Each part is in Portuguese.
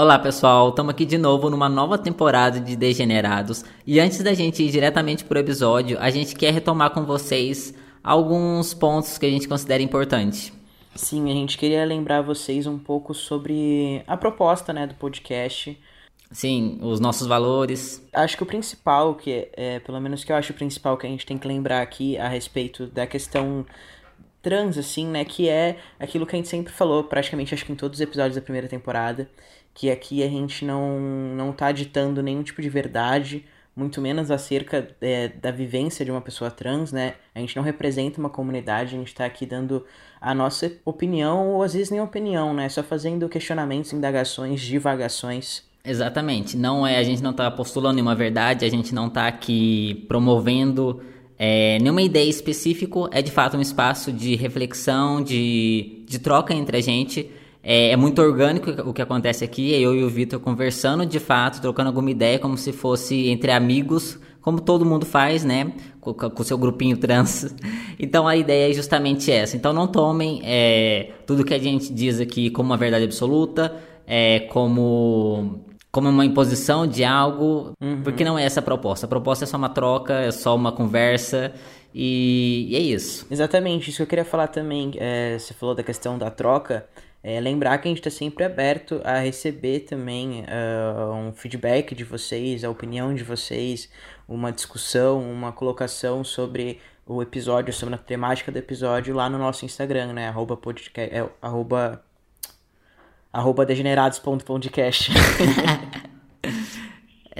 Olá pessoal, estamos aqui de novo numa nova temporada de Degenerados e antes da gente ir diretamente para o episódio, a gente quer retomar com vocês alguns pontos que a gente considera importantes. Sim, a gente queria lembrar vocês um pouco sobre a proposta né, do podcast. Sim, os nossos valores. Acho que o principal, que é, é, pelo menos que eu acho o principal que a gente tem que lembrar aqui a respeito da questão trans, assim, né? Que é aquilo que a gente sempre falou, praticamente acho que em todos os episódios da primeira temporada, que aqui a gente não, não tá ditando nenhum tipo de verdade, muito menos acerca é, da vivência de uma pessoa trans, né? A gente não representa uma comunidade, a gente tá aqui dando a nossa opinião, ou às vezes nem opinião, né? Só fazendo questionamentos, indagações, divagações. Exatamente. Não é, a gente não tá postulando nenhuma verdade, a gente não tá aqui promovendo é, nenhuma ideia específica, é de fato um espaço de reflexão, de, de troca entre a gente. É, é, muito orgânico o que acontece aqui, é eu e o Vitor conversando de fato, trocando alguma ideia, como se fosse entre amigos, como todo mundo faz, né? Com o seu grupinho trans. Então a ideia é justamente essa. Então não tomem é, tudo que a gente diz aqui como uma verdade absoluta, é, como como uma imposição de algo, uhum. porque não é essa a proposta. A proposta é só uma troca, é só uma conversa e, e é isso. Exatamente, isso que eu queria falar também. É, você falou da questão da troca. É, lembrar que a gente está sempre aberto a receber também uh, um feedback de vocês, a opinião de vocês, uma discussão, uma colocação sobre o episódio, sobre a temática do episódio lá no nosso Instagram, né? Arroba, podcast, é, arroba arroba degenerados.podcast.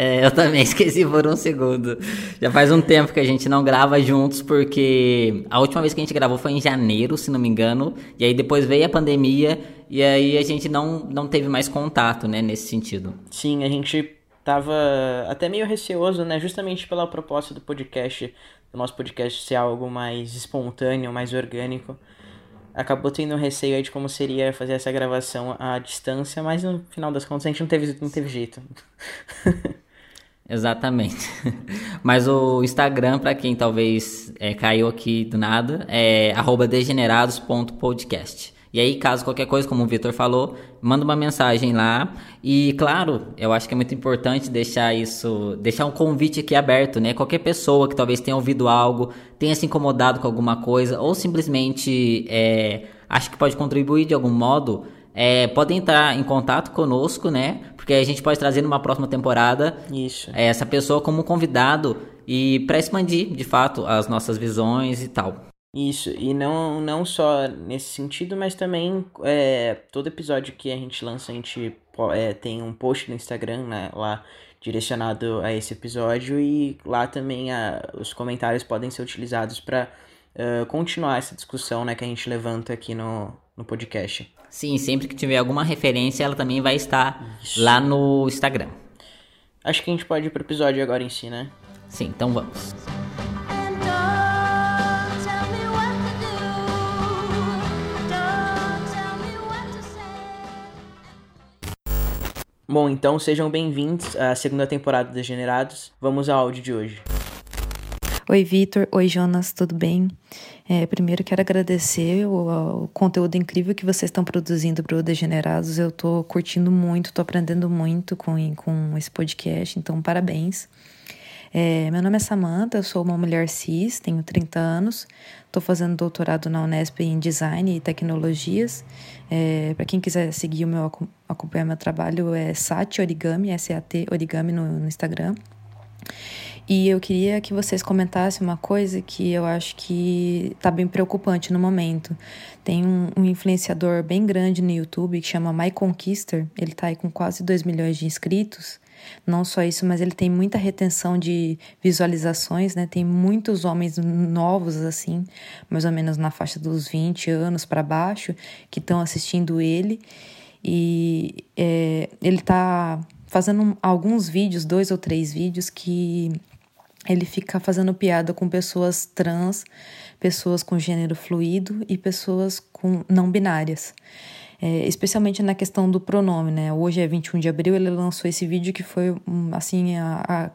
é, eu também esqueci por um segundo. Já faz um tempo que a gente não grava juntos, porque a última vez que a gente gravou foi em janeiro, se não me engano, e aí depois veio a pandemia, e aí a gente não, não teve mais contato, né, nesse sentido. Sim, a gente tava até meio receoso, né, justamente pela proposta do podcast, do nosso podcast ser algo mais espontâneo, mais orgânico acabou tendo um receio aí de como seria fazer essa gravação à distância, mas no final das contas a gente não teve, não teve jeito. Exatamente. Mas o Instagram, para quem talvez é, caiu aqui do nada, é degenerados.podcast. E aí, caso qualquer coisa, como o Vitor falou, manda uma mensagem lá. E claro, eu acho que é muito importante deixar isso, deixar um convite aqui aberto, né? Qualquer pessoa que talvez tenha ouvido algo, tenha se incomodado com alguma coisa, ou simplesmente é, acha que pode contribuir de algum modo, é, pode entrar em contato conosco, né? Porque a gente pode trazer numa próxima temporada Isso. É, essa pessoa como convidado e para expandir, de fato, as nossas visões e tal. Isso, e não, não só nesse sentido, mas também é, todo episódio que a gente lança, a gente é, tem um post no Instagram, né, lá direcionado a esse episódio, e lá também a, os comentários podem ser utilizados para uh, continuar essa discussão né, que a gente levanta aqui no, no podcast. Sim, sempre que tiver alguma referência, ela também vai estar Isso. lá no Instagram. Acho que a gente pode ir pro episódio agora em si, né? Sim, então vamos. Bom, então sejam bem-vindos à segunda temporada dos Degenerados. Vamos ao áudio de hoje. Oi, Vitor. Oi, Jonas. Tudo bem? É, primeiro quero agradecer o, o, conteúdo incrível que vocês estão produzindo para o Degenerados. Eu estou curtindo muito, estou aprendendo muito com, com esse podcast, então parabéns. É, meu nome é Samantha, eu sou uma mulher cis, tenho 30 anos, estou fazendo doutorado na Unesp em Design e Tecnologias. É, Para quem quiser seguir o meu acompanhar meu trabalho é Sat Origami, S-A-T Origami no, no Instagram. E eu queria que vocês comentassem uma coisa que eu acho que está bem preocupante no momento. Tem um, um, influenciador bem grande no YouTube que chama My Conquister. Ele está aí com quase 2 milhões de inscritos. Não só isso, mas ele tem muita retenção de visualizações, né? Tem muitos homens novos, assim, mais ou menos na faixa dos 20 anos para baixo, que estão assistindo ele. E é, ele está fazendo alguns vídeos, dois ou três vídeos, que ele fica fazendo piada com pessoas trans, pessoas com gênero fluido e pessoas com não binárias é, especialmente na questão do pronome, né? Hoje é 21 de abril, ele lançou esse vídeo que foi, assim, a, a,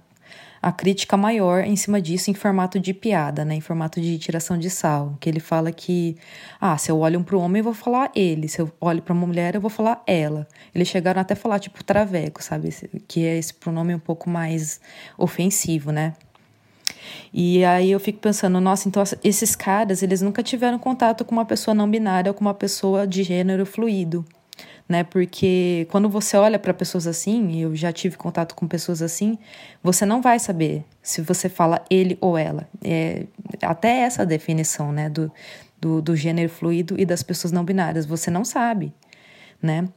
a crítica maior em cima disso em formato de piada, né? Em formato de tiração de sal. Que ele fala que, ah, se eu olho para o homem, eu vou falar ele. Se eu olho para uma mulher, eu vou falar ela. Eles chegaram até a falar, tipo, traveco, sabe? Que é esse pronome um pouco mais ofensivo, né? E aí eu fico pensando, nossa, então esses caras, eles nunca tiveram contato com uma pessoa não binária ou com uma pessoa de gênero fluido né? Porque quando você olha para pessoas assim, eu já tive contato com pessoas assim, você não vai saber se você fala ele ou ela. É, até essa definição, né, do, do, do gênero fluido e das pessoas não binárias, você não sabe, né?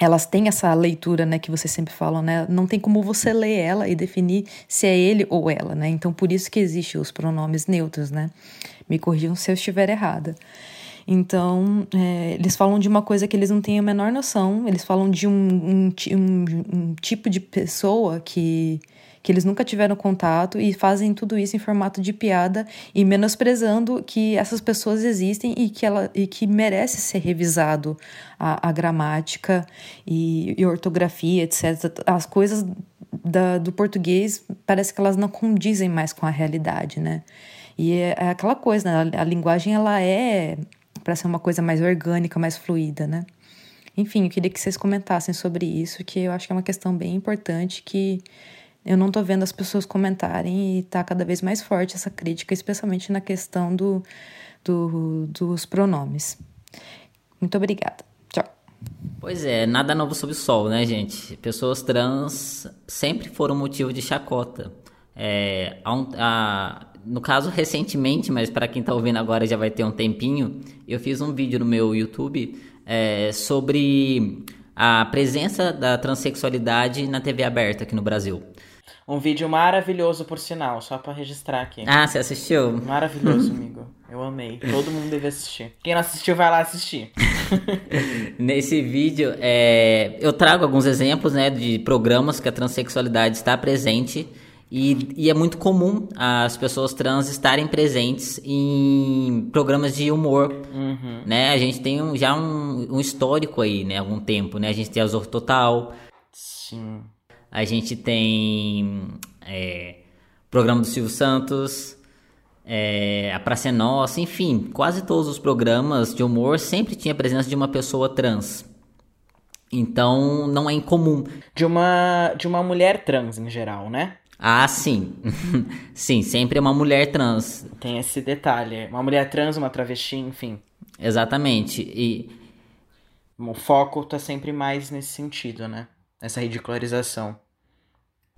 Elas têm essa leitura, né, que vocês sempre falam, né? Não tem como você ler ela e definir se é ele ou ela, né? Então, por isso que existem os pronomes neutros, né? Me corrijam se eu estiver errada. Então, é, eles falam de uma coisa que eles não têm a menor noção, eles falam de um, um, um, um tipo de pessoa que, que eles nunca tiveram contato e fazem tudo isso em formato de piada e menosprezando que essas pessoas existem e que, ela, e que merece ser revisado a, a gramática e, e, ortografia, etc. As coisas da, do português parece que elas não condizem mais com a realidade, né? E é, é aquela coisa, né? a, a linguagem ela é para ser uma coisa mais orgânica, mais fluida, né? Enfim, eu queria que vocês comentassem sobre isso, que eu acho que é uma questão bem importante que eu não tô vendo as pessoas comentarem e tá cada vez mais forte essa crítica, especialmente na questão do, do dos pronomes. Muito obrigada. Tchau. Pois é, nada novo sob o sol, né, gente? Pessoas trans sempre foram motivo de chacota. É, no caso, recentemente, mas para quem está ouvindo agora já vai ter um tempinho, eu fiz um vídeo no meu YouTube é, sobre a presença da transexualidade na TV aberta aqui no Brasil. Um vídeo maravilhoso, por sinal, só para registrar aqui. Ah, você assistiu? Maravilhoso, amigo. Eu amei. Todo mundo deve assistir. Quem não assistiu, vai lá assistir. Nesse vídeo, é, eu trago alguns exemplos né, de programas que a transexualidade está presente e, e, é muito comum as pessoas trans estarem presentes em programas de humor, uhum. né? A gente tem um, já um, um, histórico aí, né? Algum tempo, né? A gente tem a Zorro Total. Sim. A gente tem é, programa do Silvio Santos, é, a Praça é Nossa, enfim, quase todos os programas de humor sempre tinha a presença de uma pessoa trans. Então, não é incomum. De uma, de uma mulher trans, em geral, né? Ah, sim. sim, sempre é uma mulher trans. Tem esse detalhe. Uma mulher trans, uma travesti, enfim. Exatamente. E. O foco tá sempre mais nesse sentido, né? Essa ridicularização.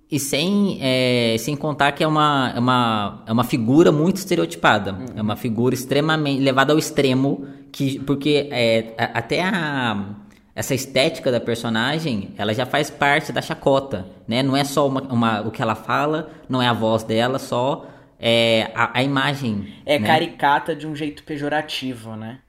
E sem, é, sem contar que é uma, é, uma, é uma figura muito estereotipada. Uhum. É uma figura extremamente. levada ao extremo. que Porque é, até a essa estética da personagem, ela já faz parte da chacota, né? Não é só uma, uma o que ela fala, não é a voz dela, só é a, a imagem. É né? caricata de um jeito pejorativo, né?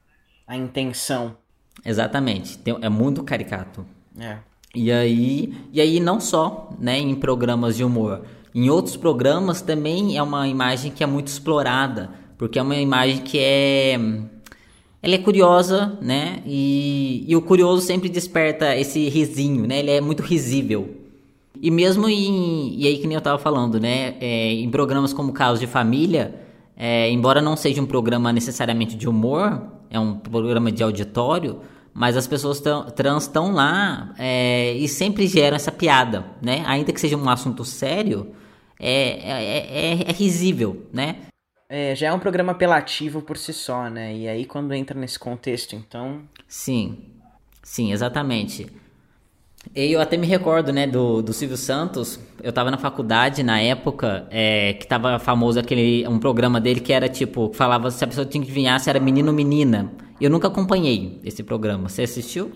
A intenção. Exatamente. Tem, é muito caricato. É. E aí, e aí não só, né, em programas de humor. Em outros programas também é uma imagem que é muito explorada, porque é uma imagem que é ela é curiosa, né? E, e o curioso sempre desperta esse risinho, né? Ele é muito risível. E mesmo em. E aí, que nem eu tava falando, né? É, em programas como Caos de Família, é, embora não seja um programa necessariamente de humor, é um programa de auditório, mas as pessoas trans estão lá é, e sempre geram essa piada, né? Ainda que seja um assunto sério, é, é, é, é risível, né? É, já é um programa apelativo por si só, né? E aí quando entra nesse contexto, então. Sim, sim, exatamente. E eu até me recordo, né, do, do Silvio Santos. Eu tava na faculdade na época, é, que tava famoso aquele um programa dele que era tipo, falava se a pessoa tinha que adivinhar se era menino ou menina. Eu nunca acompanhei esse programa. Você assistiu?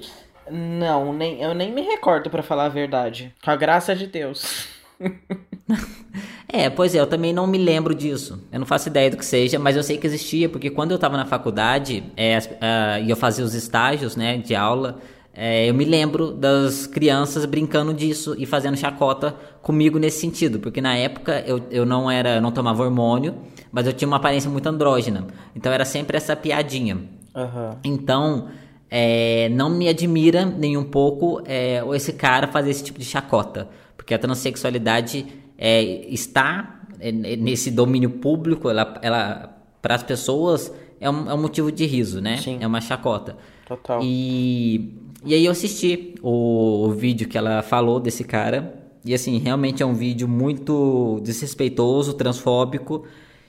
Não, nem, eu nem me recordo para falar a verdade. Com a graça de Deus. é, pois é, eu também não me lembro disso. Eu não faço ideia do que seja, mas eu sei que existia, porque quando eu estava na faculdade é, uh, e eu fazia os estágios né, de aula, é, eu me lembro das crianças brincando disso e fazendo chacota comigo nesse sentido, porque na época eu, eu não era, eu não tomava hormônio, mas eu tinha uma aparência muito andrógena. Então era sempre essa piadinha. Uhum. Então, é, não me admira nem um pouco é, esse cara fazer esse tipo de chacota. Porque a transexualidade é, está é, nesse domínio público, ela, ela para as pessoas é um, é um motivo de riso, né? Sim. É uma chacota. Total. E, e aí eu assisti o, o vídeo que ela falou desse cara. E assim, realmente é um vídeo muito desrespeitoso, transfóbico.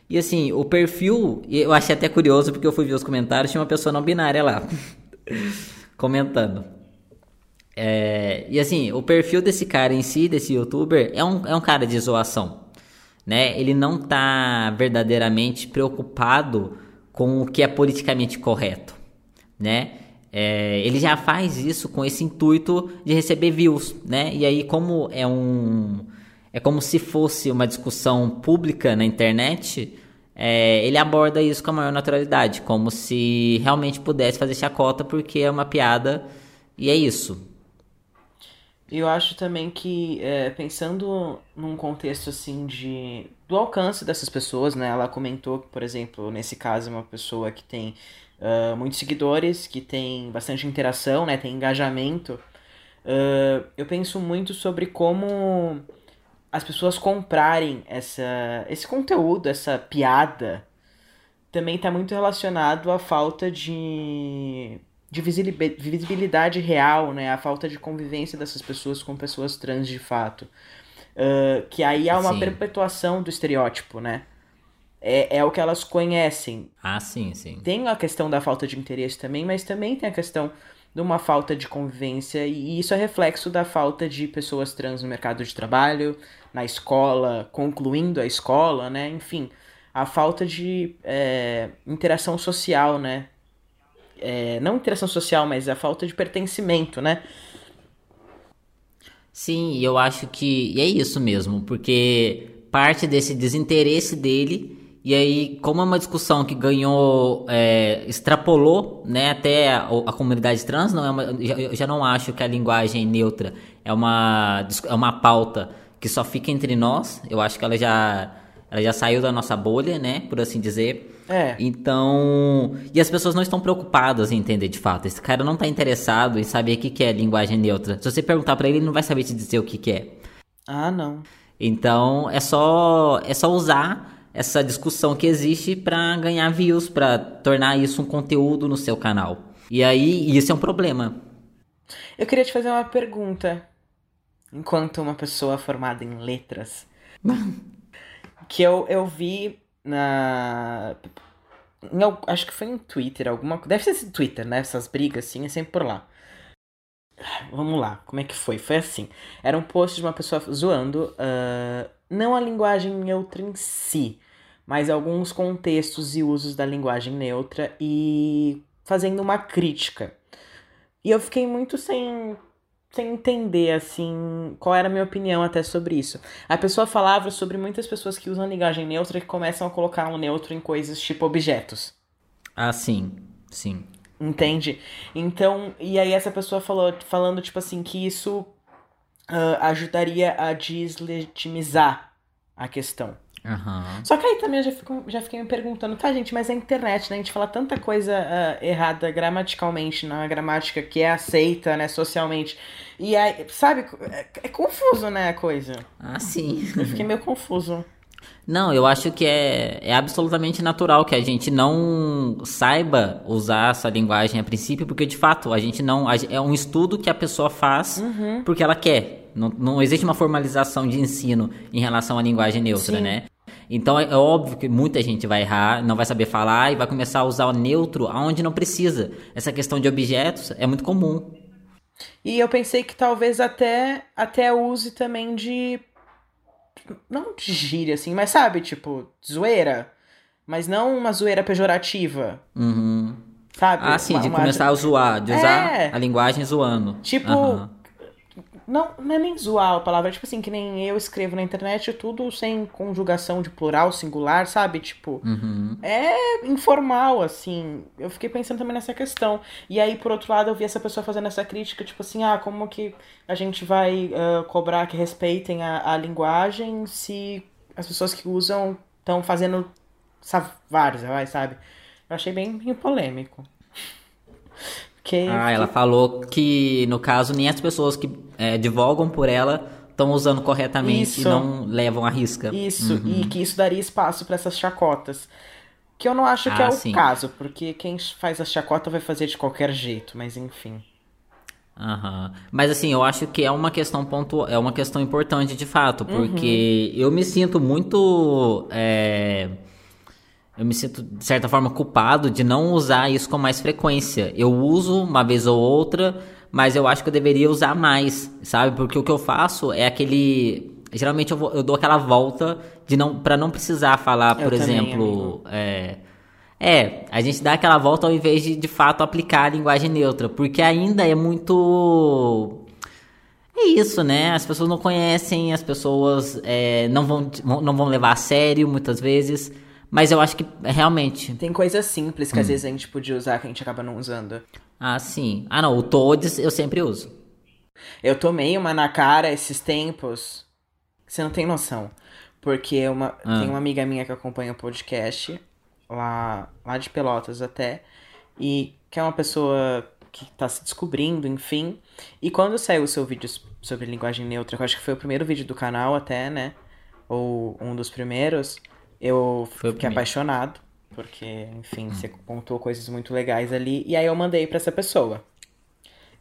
E assim, o perfil, eu achei até curioso porque eu fui ver os comentários, tinha uma pessoa não binária lá comentando. É, e assim, o perfil desse cara em si, desse youtuber, é um, é um cara de zoação. Né? Ele não tá verdadeiramente preocupado com o que é politicamente correto. Né? É, ele já faz isso com esse intuito de receber views, né? E aí, como é um. É como se fosse uma discussão pública na internet, é, ele aborda isso com a maior naturalidade, como se realmente pudesse fazer chacota porque é uma piada e é isso. Eu acho também que, é, pensando num contexto assim de do alcance dessas pessoas, né? Ela comentou que, por exemplo, nesse caso, é uma pessoa que tem uh, muitos seguidores, que tem bastante interação, né? Tem engajamento. Uh, eu penso muito sobre como as pessoas comprarem essa, esse conteúdo, essa piada, também está muito relacionado à falta de, de visibilidade real, né? A falta de convivência dessas pessoas com pessoas trans de fato. Uh, que aí há uma sim. perpetuação do estereótipo, né? É, é o que elas conhecem. Ah, sim, sim. Tem a questão da falta de interesse também, mas também tem a questão de uma falta de convivência, e isso é reflexo da falta de pessoas trans no mercado de trabalho, na escola, concluindo a escola, né? Enfim, a falta de é, interação social, né? É, não interação social, mas a falta de pertencimento, né? Sim, eu acho que e é isso mesmo, porque parte desse desinteresse dele e aí, como é uma discussão que ganhou, é, extrapolou, né, até a, a, comunidade trans, não é uma, eu já não acho que a linguagem neutra é uma, é uma pauta que só fica entre nós. Eu acho que ela já, ela já saiu da nossa bolha, né, por assim dizer. É. Então, e as pessoas não estão preocupadas em entender de fato. Esse cara não está interessado em saber o que, que é linguagem neutra. Se você perguntar para ele, ele não vai saber te dizer o que, que é. Ah, não. Então, é só, é só usar essa discussão que existe para ganhar views, para tornar isso um conteúdo no seu canal. E aí, isso é um problema. Eu queria te fazer uma pergunta. Enquanto uma pessoa formada em letras, que eu, eu vi na. Acho que foi em Twitter, alguma Deve ser esse Twitter, né? Essas brigas assim, é sempre por lá. Vamos lá, como é que foi? Foi assim. Era um post de uma pessoa zoando, uh, não a linguagem neutra em si, mas alguns contextos e usos da linguagem neutra e fazendo uma crítica. E eu fiquei muito sem, sem entender, assim, qual era a minha opinião até sobre isso. A pessoa falava sobre muitas pessoas que usam linguagem neutra e que começam a colocar um neutro em coisas tipo objetos. Ah, sim, sim. Entende? Então, e aí essa pessoa falou, falando, tipo assim, que isso uh, ajudaria a deslegitimizar a questão. Uhum. Só que aí também eu já, fico, já fiquei me perguntando, tá, gente, mas a internet, né? A gente fala tanta coisa uh, errada gramaticalmente, na gramática que é aceita, né, socialmente. E aí, sabe, é, é confuso, né, a coisa. Ah, sim. Eu fiquei meio confuso. Não, eu acho que é, é absolutamente natural que a gente não saiba usar essa linguagem a princípio, porque de fato a gente não. É um estudo que a pessoa faz uhum. porque ela quer. Não, não existe uma formalização de ensino em relação à linguagem neutra, Sim. né? Então é, é óbvio que muita gente vai errar, não vai saber falar e vai começar a usar o neutro aonde não precisa. Essa questão de objetos é muito comum. E eu pensei que talvez até, até use também de. Não de gíria, assim, mas sabe, tipo, zoeira. Mas não uma zoeira pejorativa. Uhum. Sabe? Ah, sim, uma, de uma... começar a zoar, de usar É. a linguagem zoando. Tipo, Aham. Não, não é nem zoar a palavra, é tipo assim, que nem eu escrevo na internet, tudo sem conjugação de plural, singular, sabe? Tipo, Uhum. é informal, assim. Eu fiquei pensando também nessa questão. E aí, por outro lado, eu vi essa pessoa fazendo essa crítica, tipo assim, ah, como que a gente vai ah, cobrar que respeitem a, a linguagem se as pessoas que usam estão fazendo vários, vai, sabe? Eu achei bem, bem polêmico. Porque, Ah, ela falou que, no caso, nem as pessoas que é, divulgam por ela estão usando corretamente Isso. e não levam a risca. Isso, Uhum. e que isso daria espaço para essas chacotas. Que eu não acho que Ah, é o sim. caso, porque quem faz a chacota vai fazer de qualquer jeito, mas enfim. Aham. Mas assim, eu acho que é uma questão pontu... é uma questão importante de fato, porque eu me sinto muito. é, Eu me sinto, de certa forma, culpado de não usar isso com mais frequência. Eu uso uma vez ou outra, mas eu acho que eu deveria usar mais, sabe? Porque o que eu faço é aquele. Geralmente eu, vou- eu dou aquela volta de não para não precisar falar, por também, exemplo. é, é, a gente dá aquela volta ao invés de de fato aplicar a linguagem neutra, porque ainda é muito. É isso, né? As pessoas não conhecem, as pessoas é, não, vão, não vão levar a sério muitas vezes, mas eu acho que realmente. Tem coisas simples Hum. que às vezes a gente podia usar que a gente acaba não usando. Ah, sim. Ah, não, o Toads eu sempre uso. Eu tomei uma na cara esses tempos. Você não tem noção. Porque uma, Ah. tem uma amiga minha que acompanha o podcast, lá, lá de Pelotas até, e que é uma pessoa que tá se descobrindo, enfim. E quando saiu o seu vídeo sobre linguagem neutra, que eu acho que foi o primeiro vídeo do canal até, né? Ou um dos primeiros, eu Foi fiquei apaixonado. Porque, enfim, você contou coisas muito legais ali. E aí eu mandei pra essa pessoa.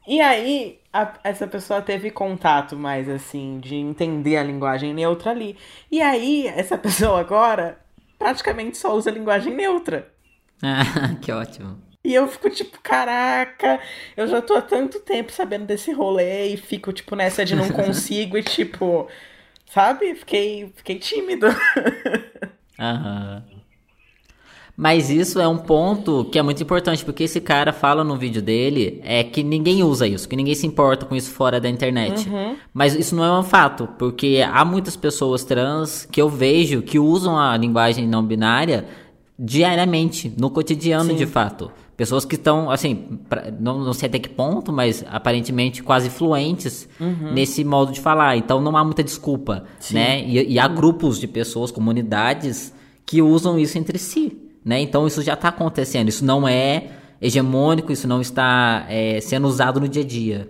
E aí, a- essa pessoa teve contato mais assim, de entender a linguagem neutra ali. E aí, essa pessoa agora praticamente só usa linguagem neutra. Ah, que ótimo. E eu fico tipo, caraca, eu já tô há tanto tempo sabendo desse rolê e fico tipo nessa de não consigo e tipo, sabe? Fiquei, fiquei tímido. Aham. Mas isso é um ponto que é muito importante, porque esse cara fala no vídeo dele é que ninguém usa isso, que ninguém se importa com isso fora da internet. Mas isso não é um fato, porque há muitas pessoas trans que eu vejo que usam a linguagem não binária diariamente, no cotidiano de fato. Pessoas que estão, assim, pra- não, não sei até que ponto, mas aparentemente quase fluentes nesse modo de falar. Então não há muita desculpa, né? E, e há grupos de pessoas, comunidades, que usam isso entre si, né? Então isso já está acontecendo. Isso não é hegemônico, isso não está é, sendo usado no dia a dia.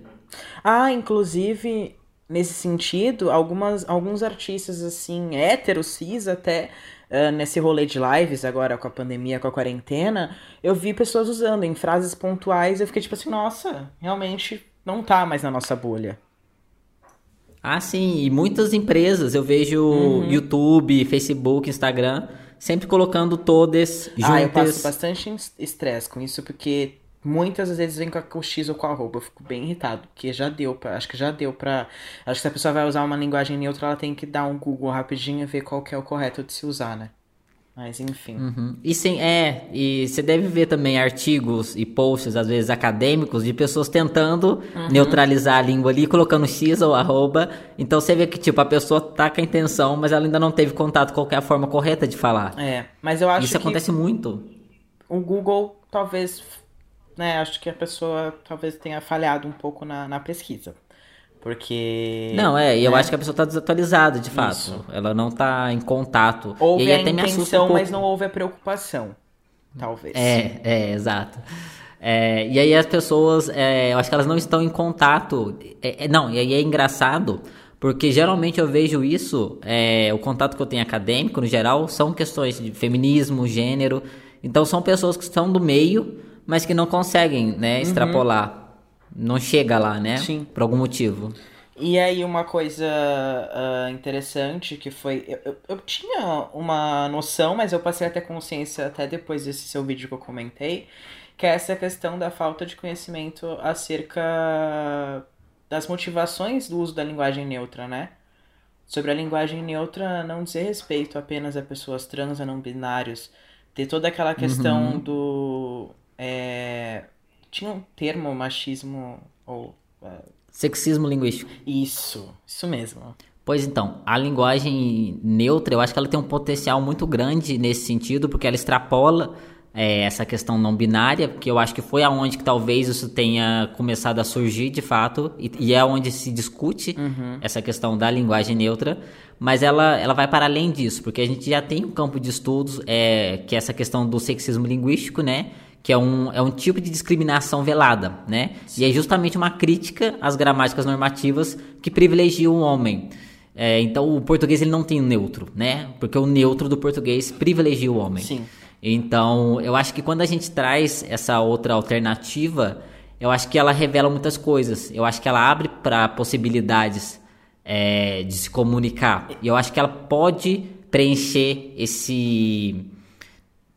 Ah, inclusive, nesse sentido, algumas, alguns artistas, assim, héteros, cis até, ah, nesse rolê de lives agora com a pandemia, com a quarentena, eu vi pessoas usando em frases pontuais, eu fiquei tipo assim, nossa, realmente não tá mais na nossa bolha. Ah, sim, e muitas empresas, eu vejo Uhum. YouTube, Facebook, Instagram, sempre colocando todas juntas. Ah, eu passo bastante es- estresse com isso, porque muitas vezes vem com o X ou com a arroba, eu fico bem irritado, porque já deu pra, acho que já deu pra, acho que se a pessoa vai usar uma linguagem neutra, ela tem que dar um Google rapidinho e ver qual que é o correto de se usar, né? Mas enfim. Uhum. E sim, é, e você deve ver também artigos e posts, às vezes acadêmicos, de pessoas tentando Uhum. neutralizar a língua ali, colocando X ou arroba. Então você vê que, tipo, a pessoa tá com a intenção, mas ela ainda não teve contato com qual que a forma correta de falar. É, mas eu acho Isso que acontece muito. o Google talvez, né, acho que a pessoa talvez tenha falhado um pouco na, na pesquisa. Porque. Não, é, e eu né, acho que a pessoa tá desatualizada, de fato. Isso. Ela não tá em contato. Houve e aí a até me assusta um intenção, pouco. mas não houve a preocupação. Talvez. É, é, exato. É, e aí as pessoas, é, eu acho que elas não estão em contato. É, é, não, e aí é engraçado, porque geralmente eu vejo isso, é, o contato que eu tenho acadêmico, no geral, são questões de feminismo, gênero. Então são pessoas que estão do meio, mas que não conseguem, né, extrapolar. Não chega lá, né? Sim. Por algum motivo. E aí uma coisa ah, interessante que foi. Eu, eu, eu tinha uma noção, mas eu passei a ter consciência até depois desse seu vídeo que eu comentei, que é essa questão da falta de conhecimento acerca das motivações do uso da linguagem neutra, né? Sobre a linguagem neutra não dizer respeito apenas a pessoas trans, a não binários. Ter toda aquela questão do. é, tinha um termo, machismo, ou. é, Sexismo linguístico. isso, isso mesmo. Pois então, a linguagem neutra, eu acho que ela tem um potencial muito grande nesse sentido, porque ela extrapola é, essa questão não binária, que eu acho que foi aonde que talvez isso tenha começado a surgir de fato, e, e é onde se discute essa questão da linguagem neutra, mas ela, ela vai para além disso, porque a gente já tem um campo de estudos, é, que é essa questão do sexismo linguístico, né? Que é um, é um tipo de discriminação velada, né? Sim. E é justamente uma crítica às gramáticas normativas que privilegiam o homem. É, então o português ele não tem neutro, né? Porque o neutro do português privilegia o homem. Sim. Então eu acho que quando a gente traz essa outra alternativa, eu acho que ela revela muitas coisas. Eu acho que ela abre para possibilidades é, de se comunicar. E eu acho que ela pode preencher esse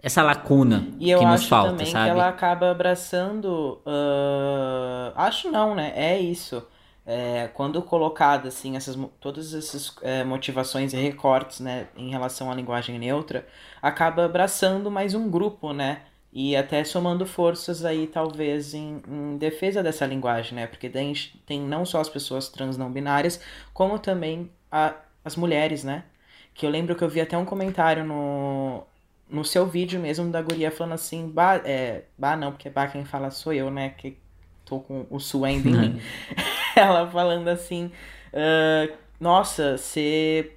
essa lacuna e eu que nos acho falta, também sabe? que ela acaba abraçando. Uh... Acho não, né? É isso. É, quando colocada assim essas todas essas é, motivações e recortes né em relação à linguagem neutra acaba abraçando mais um grupo né e até somando forças aí talvez em, em defesa dessa linguagem né porque tem, tem não só as pessoas trans não binárias como também a, as mulheres né que eu lembro que eu vi até um comentário no no seu vídeo mesmo da guria falando assim bah, é, bah não porque bah quem fala sou eu né que tô com o suendo em mim ela falando assim: uh, Nossa, você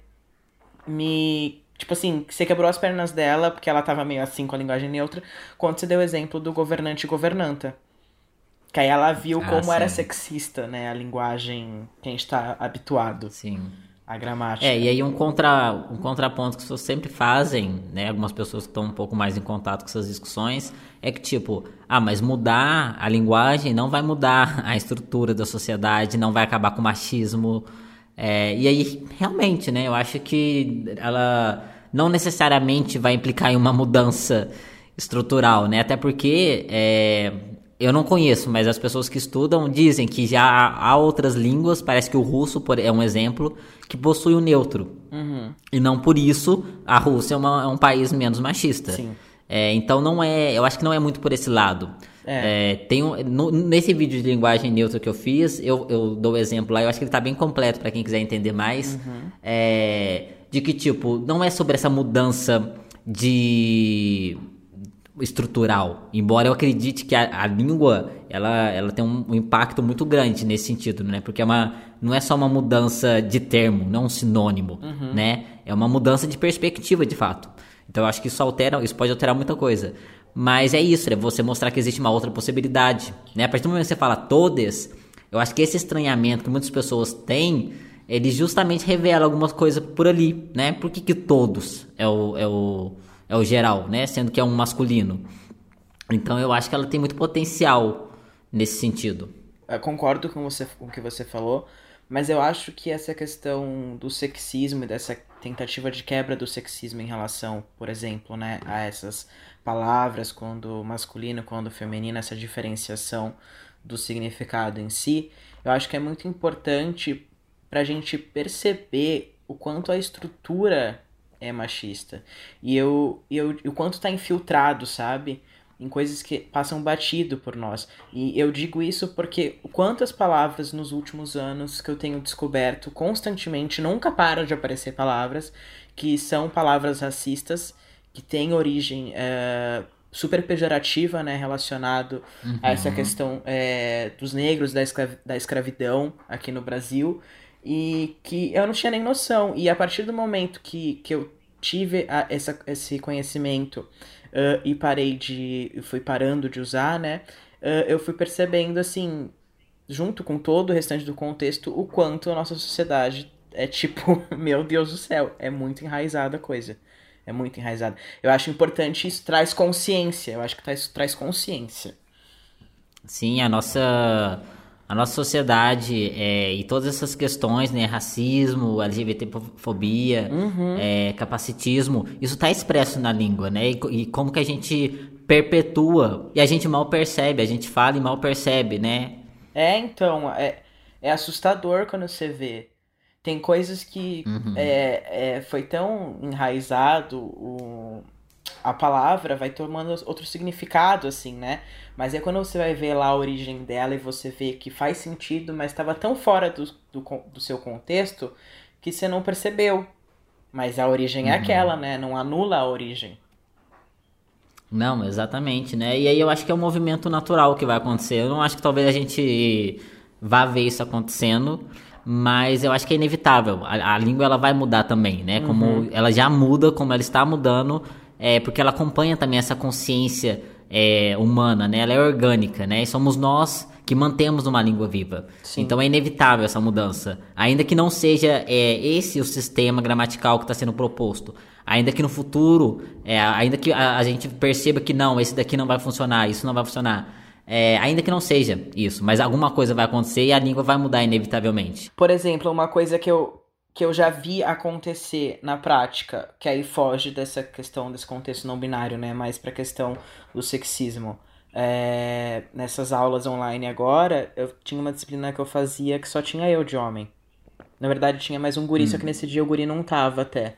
me. Tipo assim, você quebrou as pernas dela, porque ela tava meio assim com a linguagem neutra, quando você deu o exemplo do governante e governanta. Que aí ela viu ah, como sim. era sexista, né? A linguagem que a gente tá habituado. Sim a gramática. É, e aí um, contra, um contraponto que pessoas sempre fazem, né? Algumas pessoas que estão um pouco mais em contato com essas discussões, é que tipo, ah, mas mudar a linguagem não vai mudar a estrutura da sociedade, não vai acabar com o machismo. É, e aí, realmente, né? Eu acho que ela não necessariamente vai implicar em uma mudança estrutural, né? Até porque é, eu não conheço, mas as pessoas que estudam dizem que já há outras línguas, parece que o russo é um exemplo, que possui o neutro. Uhum. E não por isso a Rússia é, uma, é um país menos machista. É, então não é, eu acho que não é muito por esse lado. É. É, tem um, no, nesse vídeo de linguagem neutra que eu fiz, eu, eu dou o exemplo lá, eu acho que ele está bem completo para quem quiser entender mais. Uhum. É, de que, tipo, não é sobre essa mudança de estrutural. Embora eu acredite que a, a língua ela, ela tem um, um, impacto muito grande nesse sentido, né? Porque é uma, não é só uma mudança de termo, não um sinônimo, uhum. né? É uma mudança de perspectiva, de fato. Então eu acho que isso altera, isso pode alterar muita coisa. Mas é isso, é você mostrar que existe uma outra possibilidade, né? A partir do momento que você fala todas, eu acho que esse estranhamento que muitas pessoas têm, ele justamente revela algumas coisas por ali, né? Por que, que todos é o, é o é o geral, né? Sendo que é um masculino. Então eu acho que ela tem muito potencial nesse sentido. Eu concordo com, você, com o que você falou, mas eu acho que essa questão do sexismo e dessa tentativa de quebra do sexismo em relação, por exemplo, né, a essas palavras, quando masculino, quando feminino, essa diferenciação do significado em si, eu acho que é muito importante para a gente perceber o quanto a estrutura é machista. E eu, eu o quanto tá infiltrado, sabe? Em coisas que passam batido por nós. E eu digo isso porque quantas palavras nos últimos anos que eu tenho descoberto constantemente, nunca param de aparecer palavras que são palavras racistas, que têm origem é, super pejorativa, né, relacionado uhum. a essa questão é, dos negros, da, escravi da escravidão aqui no Brasil e que eu não tinha nem noção. E a partir do momento que, que eu tive a, essa, esse conhecimento uh, e parei de. fui parando de usar, né? Uh, eu fui percebendo, assim, junto com todo o restante do contexto, o quanto a nossa sociedade é tipo, meu Deus do céu, é muito enraizada a coisa. É muito enraizada. Eu acho importante isso traz consciência. Eu acho que traz, traz consciência. Sim, a nossa a nossa sociedade é, e todas essas questões, né, racismo, LGBTfobia, uhum. é, capacitismo, isso está expresso na língua, né? E, e, como que a gente perpetua e a gente mal percebe, a gente fala e mal percebe, né? É, então, é, é assustador quando você vê. Tem coisas que uhum. é, é, foi tão enraizado o, a palavra vai tomando outro significado, assim, né? Mas é quando você vai ver lá a origem dela e você vê que faz sentido, mas estava tão fora do, do, do, seu contexto que você não percebeu. Mas a origem é uhum. é aquela, né? Não anula a origem. Não, exatamente, né? E aí eu acho que é um movimento natural que vai acontecer. Eu não acho que talvez a gente vá ver isso acontecendo, mas eu acho que é inevitável. A, a língua ela vai mudar também, né? Como uhum. ela já muda, como ela está mudando, é porque ela acompanha também essa consciência é humana, né? Ela é orgânica, né? E somos nós que mantemos uma língua viva. Sim. Então é inevitável essa mudança. Ainda que não seja é, esse o sistema gramatical que está sendo proposto. Ainda que no futuro, é, ainda que a, a, gente perceba que não, esse daqui não vai funcionar, isso não vai funcionar. É, ainda que não seja isso, mas alguma coisa vai acontecer e a língua vai mudar inevitavelmente. Por exemplo, uma coisa que eu, que eu já vi acontecer na prática, que aí foge dessa questão desse contexto não binário, né? Mais pra questão do sexismo é, nessas aulas online agora, eu tinha uma disciplina que eu fazia que só tinha eu de homem. Na verdade, tinha mais um guri, hum. só que nesse dia o guri não tava até.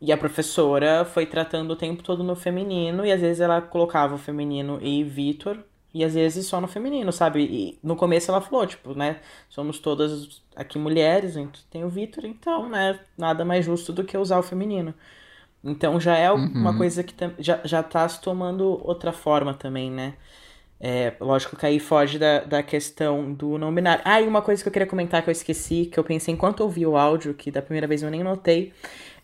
E a professora foi tratando o tempo todo no feminino, e às vezes ela colocava o feminino e Vitor, e às vezes só no feminino, sabe? E no começo ela falou, tipo, né? Somos todas aqui mulheres, tem o Vitor, então, né? Nada mais justo do que usar o feminino. Então já é uhum. uma coisa que já, já tá se tomando outra forma também, né? É, lógico que aí foge da, da questão do não binário. Ah, e uma coisa que eu queria comentar que eu esqueci, que eu pensei enquanto ouvi o áudio, que da primeira vez eu nem notei,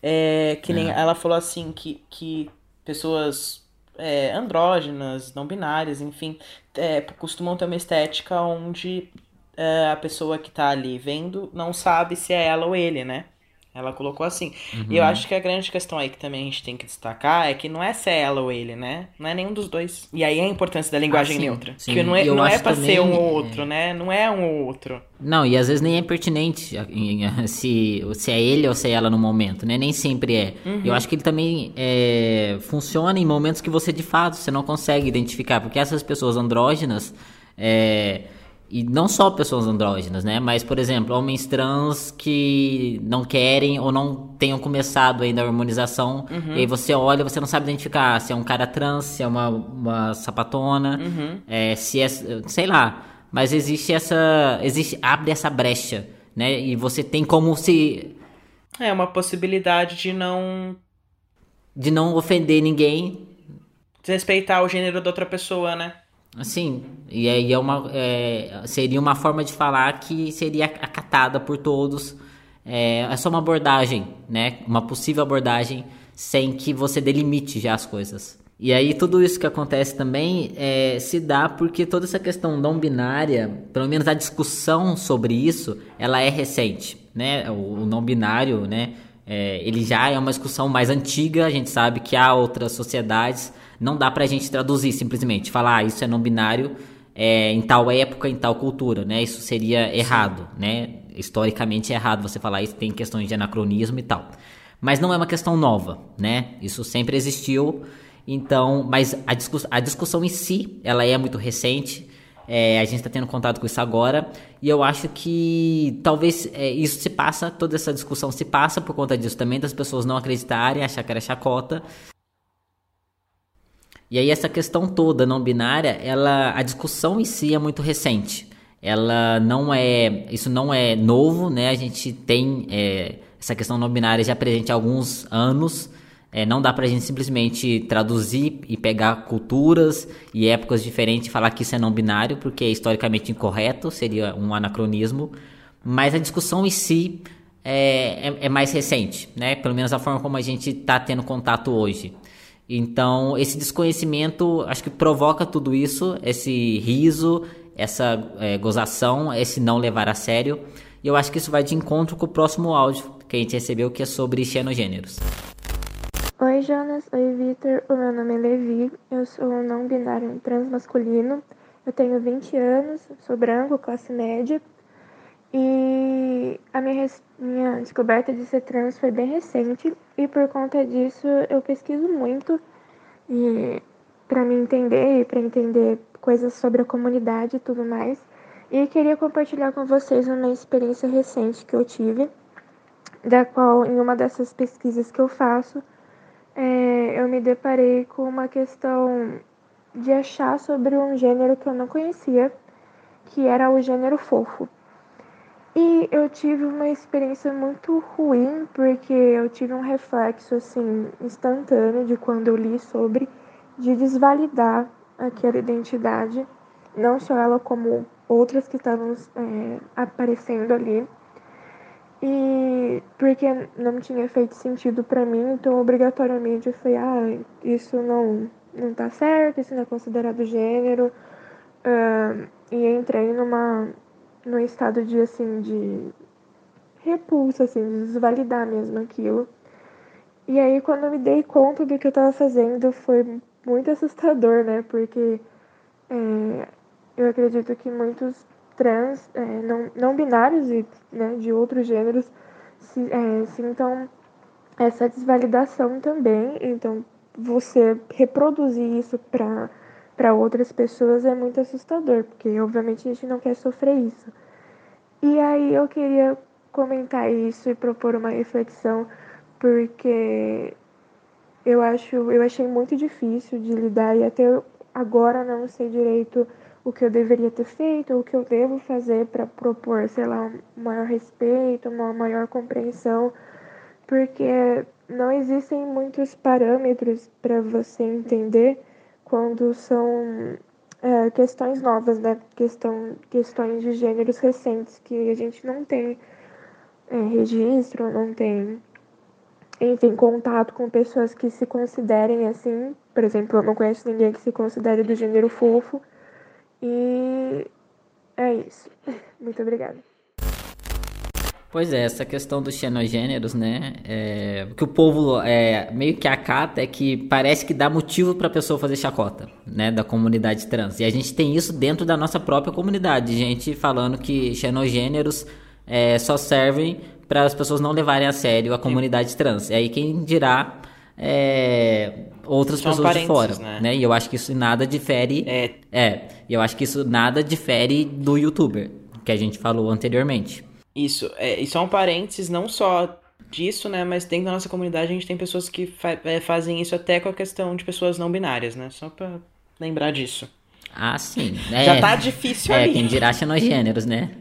é que nem é. ela falou assim que, que pessoas é, andrógenas, não binárias, enfim, é, costumam ter uma estética onde é, a pessoa que tá ali vendo não sabe se é ela ou ele, né? Ela colocou assim. Uhum. E eu acho que a grande questão aí que também a gente tem que destacar é que não é se é ela ou ele, né? Não é nenhum dos dois. E aí a importância da linguagem ah, sim, neutra. Sim. Que não é, não é pra também, ser um ou outro, é... né? Não é um ou outro. Não, e às vezes nem é pertinente se, se é ele ou se é ela no momento, né? Nem sempre é. Uhum. Eu acho que ele também é, funciona em momentos que você de fato você não consegue identificar. Porque essas pessoas andrógenas. É, e não só pessoas andrógenas, né? Mas, por exemplo, homens trans que não querem ou não tenham começado ainda a hormonização. Uhum. E aí você olha, você não sabe identificar se é um cara trans, se é uma, uma sapatona, uhum. é, se é. sei lá. Mas existe essa. Existe. abre essa brecha, né? E você tem como se. É uma possibilidade de não. De não ofender ninguém. Desrespeitar o gênero da outra pessoa, né? Assim, e aí é uma, é, seria uma forma de falar que seria acatada por todos. É, é só uma abordagem, né? Uma possível abordagem sem que você delimite já as coisas. E aí tudo isso que acontece também é, se dá porque toda essa questão não binária, pelo menos a discussão sobre isso, ela é recente, né? O, o não binário, né? É, ele já é uma discussão mais antiga, a gente sabe que há outras sociedades não dá pra gente traduzir simplesmente, falar ah, isso é não binário é, em tal época, em tal cultura, né? Isso seria errado, Sim. né? Historicamente é errado você falar isso, tem questões de anacronismo e tal. Mas não é uma questão nova, né? Isso sempre existiu. Então, mas a, discuss a discussão em si, ela é muito recente. É, a gente está tendo contato com isso agora e eu acho que talvez é, isso se passa, toda essa discussão se passa por conta disso também, das pessoas não acreditarem, achar que era chacota e aí essa questão toda não binária, ela, a discussão em si é muito recente. Ela não é, isso não é novo, né? A gente tem é, essa questão não binária já presente há alguns anos. É, não dá pra gente simplesmente traduzir e pegar culturas e épocas diferentes e falar que isso é não binário, porque é historicamente incorreto, seria um anacronismo. Mas a discussão em si é, é, é mais recente, né? Pelo menos a forma como a gente está tendo contato hoje. Então, esse desconhecimento acho que provoca tudo isso, esse riso, essa é, gozação, esse não levar a sério. E eu acho que isso vai de encontro com o próximo áudio que a gente recebeu, que é sobre xenogêneros. Oi, Jonas. Oi, Vitor. O meu nome é Levi. Eu sou não binário transmasculino. Eu tenho 20 anos, sou branco, classe média. E a minha, minha descoberta de ser trans foi bem recente e por conta disso eu pesquiso muito e para me entender e para entender coisas sobre a comunidade e tudo mais. E queria compartilhar com vocês uma experiência recente que eu tive, da qual em uma dessas pesquisas que eu faço, é, eu me deparei com uma questão de achar sobre um gênero que eu não conhecia, que era o gênero fofo. E eu tive uma experiência muito ruim, porque eu tive um reflexo assim instantâneo de quando eu li sobre de desvalidar aquela identidade, não só ela como outras que estavam é, aparecendo ali. E porque não tinha feito sentido para mim, então obrigatoriamente eu falei, ah, isso não não tá certo, isso não é considerado gênero. Uh, e entrei numa num estado de assim de repulsa, assim, de desvalidar mesmo aquilo. E aí quando eu me dei conta do que eu tava fazendo foi muito assustador, né? Porque é, eu acredito que muitos trans, é, não, não binários e né, de outros gêneros se, é, sintam essa desvalidação também. Então, você reproduzir isso para para outras pessoas é muito assustador, porque obviamente a gente não quer sofrer isso. E aí eu queria comentar isso e propor uma reflexão, porque eu acho, eu achei muito difícil de lidar e até agora não sei direito o que eu deveria ter feito, o que eu devo fazer para propor, sei lá, um maior respeito, uma maior compreensão, porque não existem muitos parâmetros para você entender quando são é, questões novas, né? Questão, questões de gêneros recentes que a gente não tem é, registro, não tem, enfim, contato com pessoas que se considerem assim. Por exemplo, eu não conheço ninguém que se considere do gênero fofo. E é isso. Muito obrigada. Pois é, essa questão dos xenogêneros, né? É, o que o povo é, meio que acata é que parece que dá motivo para a pessoa fazer chacota, né? Da comunidade trans. E a gente tem isso dentro da nossa própria comunidade. Gente falando que xenogêneros é, só servem para as pessoas não levarem a sério a comunidade trans. E aí quem dirá é, outras São pessoas de fora, né? né? E eu acho que isso nada difere. É. É. Eu acho que isso nada difere do youtuber que a gente falou anteriormente. Isso, é, e só um parênteses, não só disso, né, mas dentro da nossa comunidade a gente tem pessoas que fa é, fazem isso até com a questão de pessoas não binárias, né, só pra lembrar disso. Ah, sim. É, Já tá difícil é, ali. É, quem dirá xenogêneros, né?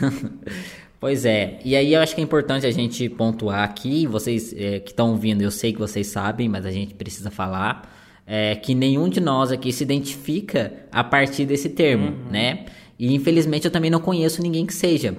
pois é, e aí eu acho que é importante a gente pontuar aqui, vocês é, que estão ouvindo, eu sei que vocês sabem, mas a gente precisa falar, é, que nenhum de nós aqui se identifica a partir desse termo, uhum. né? E infelizmente eu também não conheço ninguém que seja.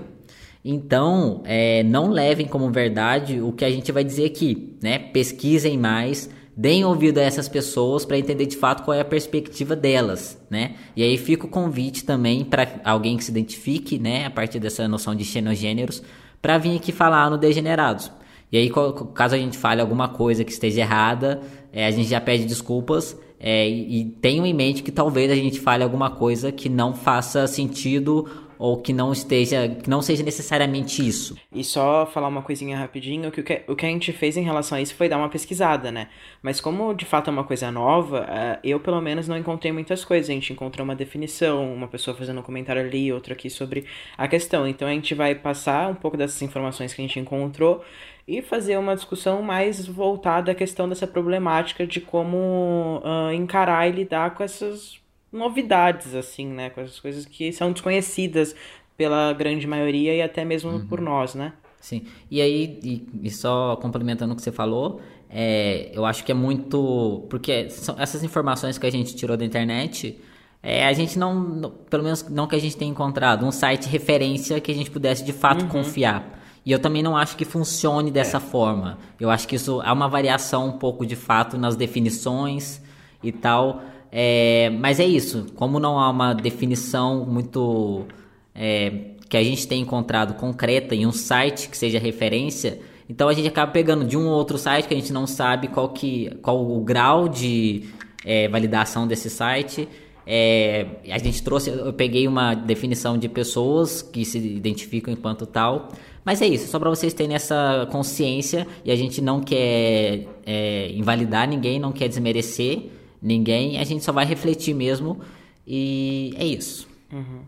Então, é, não levem como verdade o que a gente vai dizer aqui, né? Pesquisem mais, deem ouvido a essas pessoas para entender de fato qual é a perspectiva delas, né? E aí fica o convite também para alguém que se identifique, né, a partir dessa noção de xenogêneros, para vir aqui falar no Degenerados. E aí, caso a gente fale alguma coisa que esteja errada, é, a gente já pede desculpas é, e, e tenham em mente que talvez a gente fale alguma coisa que não faça sentido ou que não esteja, que não seja necessariamente isso. E só falar uma coisinha rapidinho, que o que, o que a gente fez em relação a isso foi dar uma pesquisada, né? Mas como de fato é uma coisa nova, eh, eu pelo menos não encontrei muitas coisas. A gente encontrou uma definição, uma pessoa fazendo um comentário ali, outra aqui sobre a questão. Então a gente vai passar um pouco dessas informações que a gente encontrou e fazer uma discussão mais voltada à questão dessa problemática de como uh, encarar e lidar com essas novidades, assim, né? Com essas coisas que são desconhecidas pela grande maioria e até mesmo uhum. por nós, né? Sim. E aí, e, e, só complementando o que você falou, é, eu acho que é muito. Porque são essas informações que a gente tirou da internet. É, a gente não, pelo menos não que a gente tenha encontrado, um site referência que a gente pudesse de fato uhum. confiar. E eu também não acho que funcione dessa é. forma. Eu acho que isso há uma variação um pouco de fato nas definições e tal. É, mas é isso, como não há uma definição muito é, que a gente tem encontrado concreta em um site que seja referência, então a gente acaba pegando de um ou outro site que a gente não sabe qual, que, qual o grau de é, validação desse site. É, a gente trouxe, eu peguei uma definição de pessoas que se identificam enquanto tal, mas é isso, só para vocês terem essa consciência e a gente não quer é, invalidar ninguém, não quer desmerecer ninguém, a gente só vai refletir mesmo e é isso. Uhum.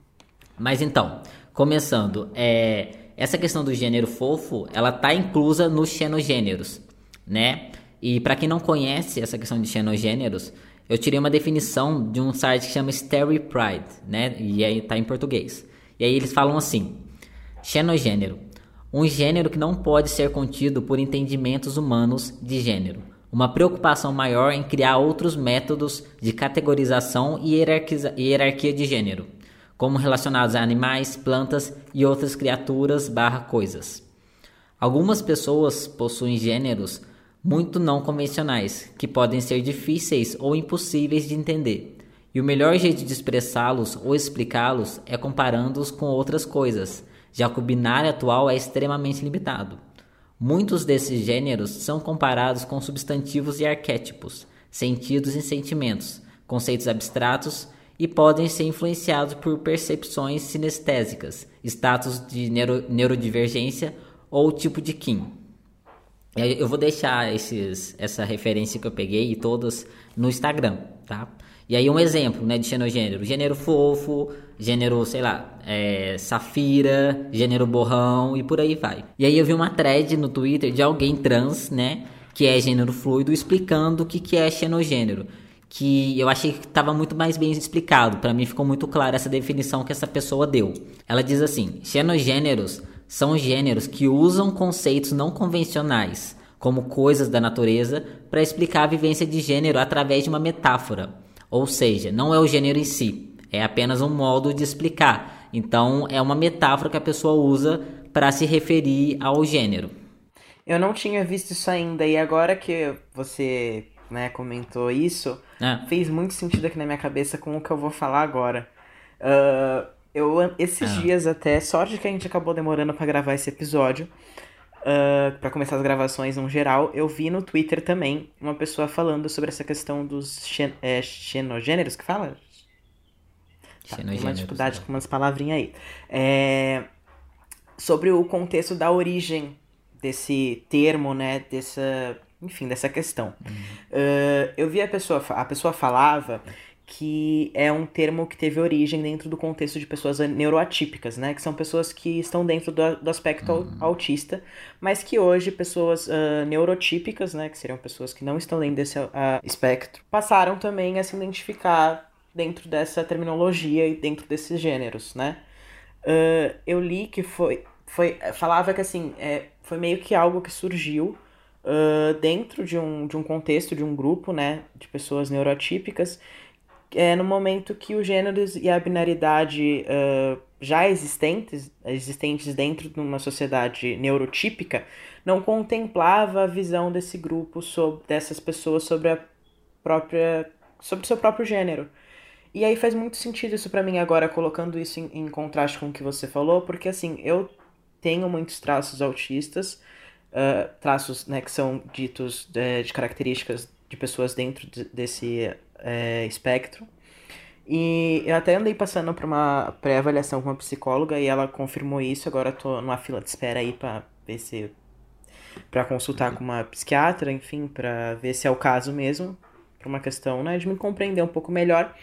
Mas então, começando, é, essa questão do gênero fofo, ela tá inclusa nos xenogêneros, né? E para quem não conhece essa questão de xenogêneros, eu tirei uma definição de um site que chama Starry Pride, né? E aí tá em português. E aí eles falam assim: xenogênero, um gênero que não pode ser contido por entendimentos humanos de gênero uma preocupação maior em criar outros métodos de categorização e hierarquia de gênero, como relacionados a animais, plantas e outras criaturas barra coisas. Algumas pessoas possuem gêneros muito não convencionais, que podem ser difíceis ou impossíveis de entender. E o melhor jeito de expressá-los ou explicá-los é comparando-os com outras coisas, já que o binário atual é extremamente limitado. Muitos desses gêneros são comparados com substantivos e arquétipos, sentidos e sentimentos, conceitos abstratos e podem ser influenciados por percepções sinestésicas, status de neuro neurodivergência ou tipo de Kim. Eu vou deixar esses, essa referência que eu peguei e todas no Instagram, tá? E aí um exemplo, né, de xenogênero. Gênero fofo, gênero, sei lá, é, safira, gênero borrão e por aí vai. E aí eu vi uma thread no Twitter de alguém trans, né, que é gênero fluido, explicando o que, que é xenogênero. Que eu achei que estava muito mais bem explicado. Para mim ficou muito clara essa definição que essa pessoa deu. Ela diz assim: xenogêneros são gêneros que usam conceitos não convencionais, como coisas da natureza, para explicar a vivência de gênero através de uma metáfora. Ou seja, não é o gênero em si, é apenas um modo de explicar. Então, é uma metáfora que a pessoa usa para se referir ao gênero. Eu não tinha visto isso ainda, e agora que você né, comentou isso, é. fez muito sentido aqui na minha cabeça com o que eu vou falar agora. Uh, eu, esses ah. dias até, sorte que a gente acabou demorando para gravar esse episódio, uh, ah, para começar as gravações no geral, eu vi no Twitter também uma pessoa falando sobre essa questão dos xen é, xenogêneros, que fala? Tá, tem uma dificuldade é. com umas palavrinhas aí. É, sobre o contexto da origem desse termo, né, dessa, enfim, dessa questão. Uhum. Uh, eu vi a pessoa, a pessoa falava que é um termo que teve origem dentro do contexto de pessoas neuroatípicas, né? Que são pessoas que estão dentro do, do aspecto uhum. autista, mas que hoje pessoas uh, neurotípicas, né? Que seriam pessoas que não estão dentro desse uh, espectro, passaram também a se identificar dentro dessa terminologia e dentro desses gêneros, né? Uh, eu li que foi, foi falava que assim é, foi meio que algo que surgiu dentro de um, de um contexto de um grupo, né? De pessoas neuroatípicas é, no momento que os gêneros e a binaridade uh, já existentes, existentes dentro de uma sociedade neurotípica, não contemplava a visão desse grupo, sobre, dessas pessoas sobre a própria, sobre o seu próprio gênero. E aí faz muito sentido isso para mim agora, colocando isso em, em, contraste com o que você falou, porque assim, eu tenho muitos traços autistas, uh, traços né, que são ditos de, de características de pessoas dentro de, desse é, espectro. E eu até andei passando por uma pré-avaliação com uma psicóloga e ela confirmou isso. Agora tô numa fila de espera aí pra ver se. pra consultar com uma psiquiatra, enfim, pra ver se é o caso mesmo. Por uma questão, né, de me compreender um pouco melhor.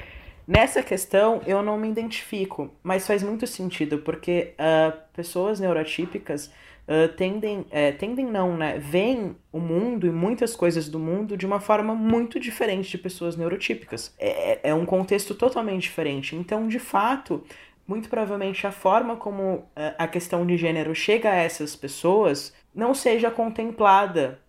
Nessa questão, eu não me identifico, mas faz muito sentido, porque uh, pessoas neurotípicas uh, tendem, é, tendem não, né? Veem o mundo e muitas coisas do mundo de uma forma muito diferente de pessoas neurotípicas. É, é, é um contexto totalmente diferente. Então, de fato, muito provavelmente a forma como uh, a questão de gênero chega a essas pessoas não seja contemplada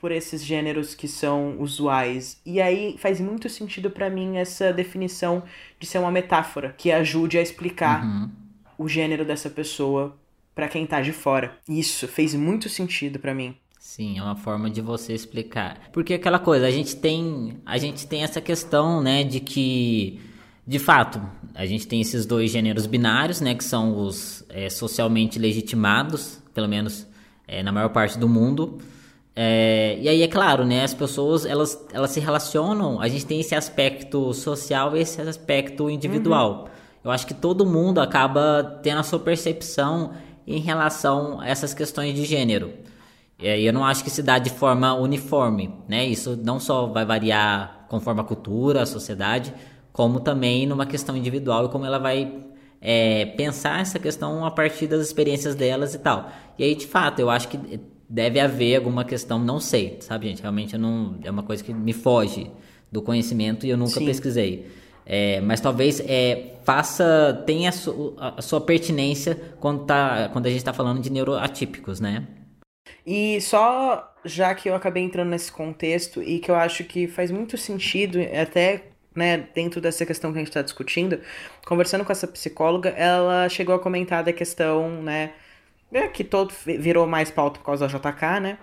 por esses gêneros que são usuais. E aí faz muito sentido para mim essa definição de ser uma metáfora que ajude a explicar uhum. o gênero dessa pessoa para quem tá de fora. Isso fez muito sentido para mim. Sim, é uma forma de você explicar. Porque aquela coisa, a gente tem, a gente tem essa questão, né, de que de fato, a gente tem esses dois gêneros binários, né, que são os é, socialmente legitimados, pelo menos é, na maior parte do mundo. É, e aí é claro, né, as pessoas elas, elas se relacionam, a gente tem esse aspecto social e esse aspecto individual. Uhum. Eu acho que todo mundo acaba tendo a sua percepção em relação a essas questões de gênero. E eu não acho que se dá de forma uniforme, né? Isso não só vai variar conforme a cultura, a sociedade, como também numa questão individual e como ela vai é, pensar essa questão a partir das experiências delas e tal. E aí, de fato, eu acho que deve haver alguma questão, não sei, sabe, gente? Realmente não, é uma coisa que me foge do conhecimento e eu nunca Sim. pesquisei. É, mas talvez é, faça tenha a, su, a, a, sua pertinência quando, tá, quando a gente está falando de neuroatípicos, né? E só já que eu acabei entrando nesse contexto e que eu acho que faz muito sentido, até né, dentro dessa questão que a gente está discutindo, conversando com essa psicóloga, ela chegou a comentar da questão, né, é, que todo virou mais pauta por causa da JK, né?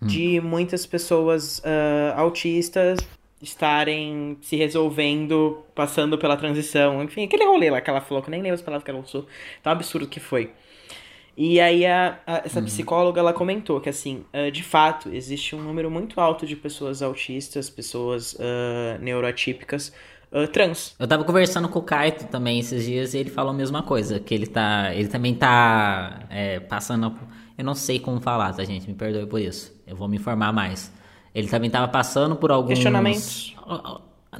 de muitas pessoas uh, autistas estarem se resolvendo, passando pela transição, enfim, aquele rolê lá que ela falou, que eu nem lembro as palavras que ela usou, tão absurdo que foi. E aí a, a, essa uhum. psicóloga, ela comentou que, assim, uh, de fato, existe um número muito alto de pessoas autistas, pessoas uh, neuroatípicas, uh, trans. Eu tava conversando com o Kaito também esses dias e ele falou a mesma coisa, que ele tá, ele também tá é, passando, eu não sei como falar, tá, gente, me perdoe por isso, eu vou me informar mais. Ele também tava passando por alguns... Questionamentos.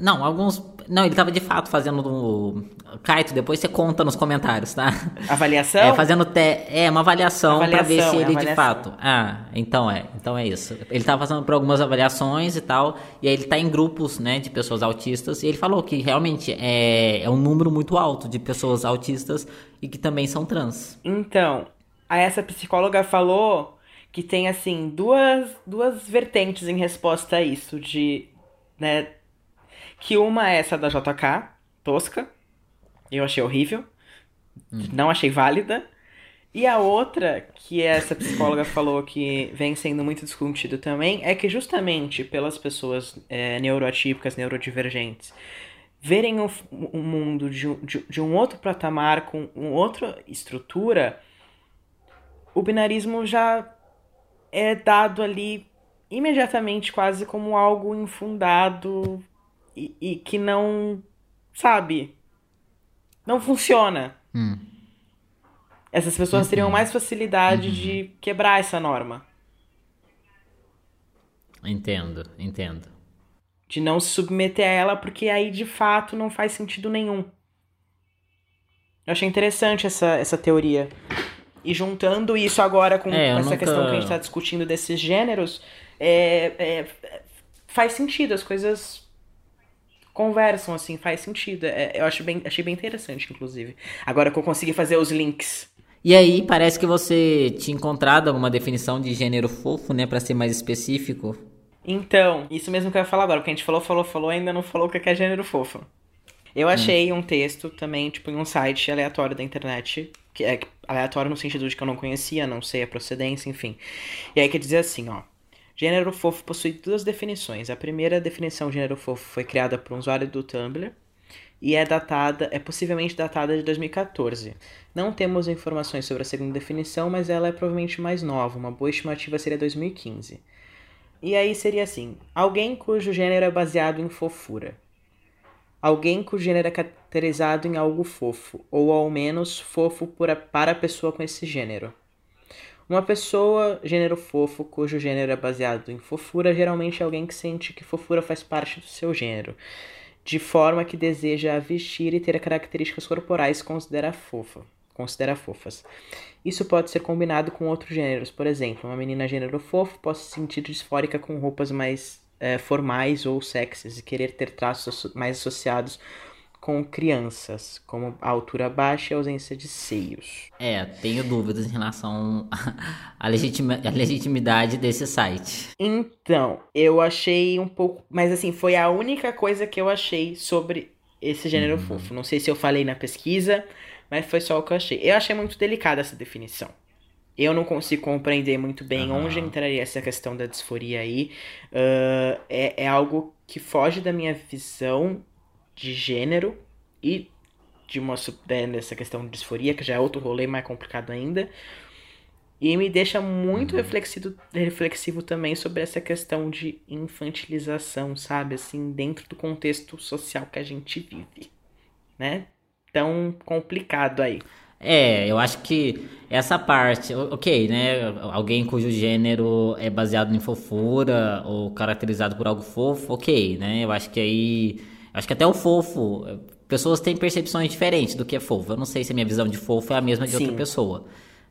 Não, alguns. Não, ele tava de fato fazendo do. Kaito, depois você conta nos comentários, tá? Avaliação? É, fazendo te... É, uma avaliação, avaliação pra ver se ele de fato. Ah, então é. Então é isso. Ele tava passando por algumas avaliações e tal. E aí ele tá em grupos, né, de pessoas autistas. E ele falou que realmente é, é um número muito alto de pessoas autistas e que também são trans. Então, a essa psicóloga falou que tem, assim, duas, duas vertentes em resposta a isso. De. Né, que uma é essa da JK, tosca. Eu achei horrível. Hum. Não achei válida. E a outra, que essa psicóloga falou que vem sendo muito discutido também, é que justamente pelas pessoas é, neuroatípicas, neurodivergentes, verem o, o mundo de, de, de, um outro patamar, com uma outra estrutura, o binarismo já é dado ali imediatamente quase como algo infundado, e, e que não, sabe, não funciona. Hum. Essas pessoas uhum. teriam mais facilidade uhum. de quebrar essa norma. Entendo, entendo. De não se submeter a ela, porque aí de fato não faz sentido nenhum. Eu achei interessante essa, essa teoria. E juntando isso agora com, é, essa nunca... questão que a gente está discutindo desses gêneros, é, é, faz sentido, as coisas conversam, assim, faz sentido. É, eu acho bem, achei bem interessante, inclusive. Agora que eu consegui fazer os links. E aí, parece que você tinha encontrado alguma definição de gênero fofo, né, para ser mais específico. Então, isso mesmo que eu ia falar agora, porque a gente falou, falou, falou, ainda não falou o que é gênero fofo. Eu hum. achei hum. um texto também, tipo, em um site aleatório da internet, que é aleatório no sentido de que eu não conhecia, não sei a procedência, enfim. E aí que dizia assim, ó. Gênero fofo possui duas definições. A primeira definição gênero fofo foi criada por um usuário do Tumblr e é datada, é possivelmente datada de 2014. Não temos informações sobre a segunda definição, mas ela é provavelmente mais nova. Uma boa estimativa seria 2015. E aí seria assim: alguém cujo gênero é baseado em fofura. Alguém cujo gênero é caracterizado em algo fofo, ou ao menos fofo para a pessoa com esse gênero. Uma pessoa, gênero fofo, cujo gênero é baseado em fofura, geralmente é alguém que sente que fofura faz parte do seu gênero, de forma que deseja vestir e ter características corporais considera fofa, considera fofas. Isso pode ser combinado com outros gêneros, por exemplo, uma menina gênero fofo pode se sentir disfórica com roupas mais é, formais ou sexys e querer ter traços mais associados com crianças, como a altura baixa e a ausência de seios. É, tenho dúvidas em relação à, legitima, legitimidade desse site. Então, eu achei um pouco. Mas assim, foi a única coisa que eu achei sobre esse gênero uhum. fofo. Não sei se eu falei na pesquisa, mas foi só o que eu achei. Eu achei muito delicada essa definição. Eu não consigo compreender muito bem uhum. onde entraria essa questão da disforia aí. Uh, é, é algo que foge da minha visão de gênero e de uma né, nessa questão de disforia, que já é outro rolê mais complicado ainda. E me deixa muito uhum. reflexivo, reflexivo também sobre essa questão de infantilização, sabe? Assim, dentro do contexto social que a gente vive, né? Tão complicado aí. É, eu acho que essa parte, ok, né? Alguém cujo gênero é baseado em fofura ou caracterizado por algo fofo, ok, né? Eu acho que aí Acho que até o fofo, pessoas têm percepções diferentes do que é fofo. Eu não sei se a minha visão de fofo é a mesma de Sim. outra pessoa.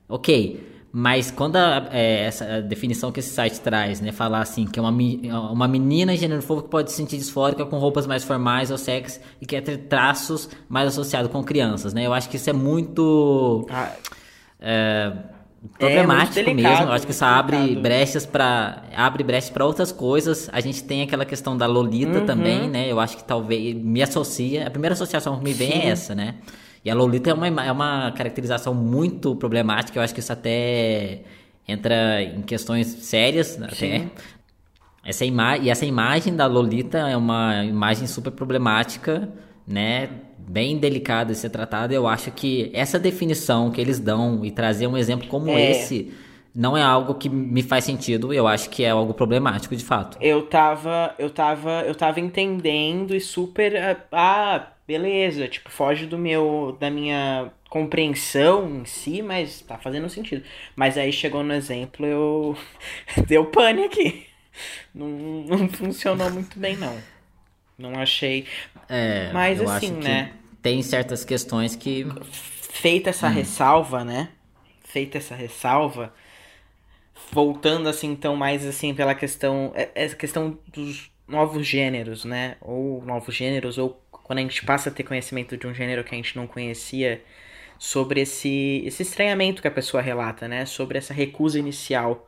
Ok, mas quando a, é, essa definição que esse site traz, né, falar assim, que é uma, uma menina gênero fofo que pode se sentir disfórica com roupas mais formais ou sexy e quer ter traços mais associados com crianças, né? Eu acho que isso é muito... Ah. É, problemático é mesmo. Eu acho que isso abre brechas para abre brechas para outras coisas. A gente tem aquela questão da Lolita uhum. também, né? Eu acho que talvez me associa. A primeira associação que me vem é essa, né? E a Lolita é uma, é uma caracterização muito problemática. Eu acho que isso até entra em questões sérias até. Essa ima e essa imagem da Lolita é uma imagem super problemática, né? Bem delicada de ser tratada. Eu acho que essa definição que eles dão e trazer um exemplo como é. esse não é algo que me faz sentido. Eu acho que é algo problemático, de fato. Eu tava, eu tava, eu tava entendendo e super, ah, beleza, tipo, foge do meu, da minha compreensão em si, mas tá fazendo sentido. Mas aí chegou no exemplo, eu deu pane aqui. Não, não funcionou muito bem, não. Não achei. É, mas assim, né? Tem certas questões que. Feita essa hum. ressalva, né? Feita essa ressalva. Voltando assim, então, mais assim, pela questão. Essa é, questão dos novos gêneros, né? Ou novos gêneros, ou quando a gente passa a ter conhecimento de um gênero que a gente não conhecia, sobre esse, esse estranhamento que a pessoa relata, né? Sobre essa recusa inicial,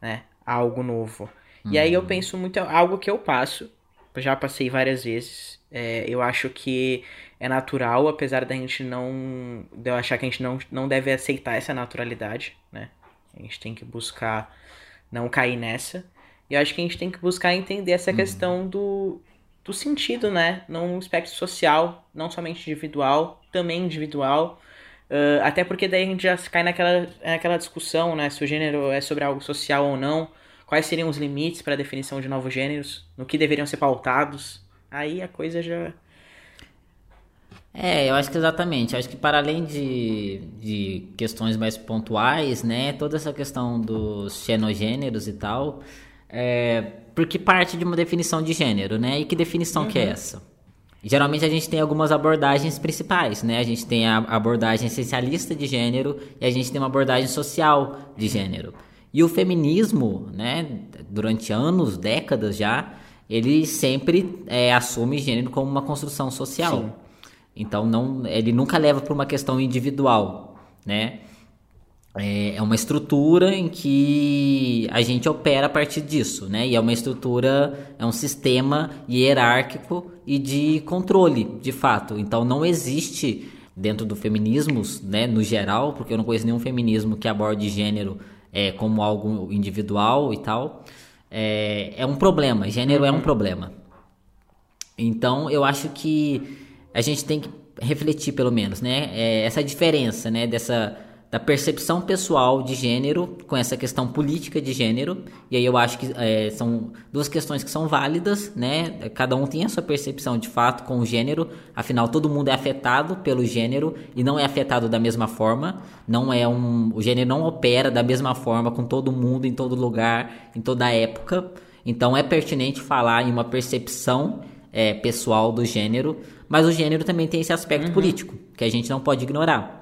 né? A algo novo. Uhum. E aí eu uhum. penso muito, algo que eu passo, já passei várias vezes. É, eu acho que é natural, apesar da gente não. de eu achar que a gente não, não deve aceitar essa naturalidade, né? A gente tem que buscar não cair nessa. E eu acho que a gente tem que buscar entender essa uhum. questão do, do sentido, né? Num aspecto social, não somente individual, também individual. Uh, até porque daí a gente já cai naquela, naquela discussão, né? Se o gênero é sobre algo social ou não. Quais seriam os limites para a definição de novos gêneros? No que deveriam ser pautados? Aí a coisa já. É, eu acho que exatamente. Eu acho que para além de, de questões mais pontuais, né? Toda essa questão dos xenogêneros e tal. É, porque parte de uma definição de gênero, né? E que definição uhum. que é uhum. essa? Geralmente a gente tem algumas abordagens principais, né? A gente tem a abordagem essencialista de gênero e a gente tem uma abordagem social de gênero. E o feminismo, né, durante anos, décadas já, ele sempre é, assume gênero como uma construção social. Sim. Então não, ele nunca leva para uma questão individual, né? É, é uma estrutura em que a gente opera a partir disso, né? E é uma estrutura, é um sistema hierárquico e de controle, de fato. Então não existe dentro do feminismo, né, no geral, porque eu não conheço nenhum feminismo que aborde gênero é, como algo individual e tal. É, é um problema, gênero é um problema. Então eu acho que a gente tem que refletir pelo menos, né? É, essa diferença, né, dessa da percepção pessoal de gênero com essa questão política de gênero. E aí eu acho que é, são duas questões que são válidas, né? Cada um tem a sua percepção de fato com o gênero. Afinal, todo mundo é afetado pelo gênero e não é afetado da mesma forma. Não é um, o gênero não opera da mesma forma com todo mundo em todo lugar, em toda época. Então é pertinente falar em uma percepção é, pessoal do gênero, mas o gênero também tem esse aspecto uhum. político que a gente não pode ignorar.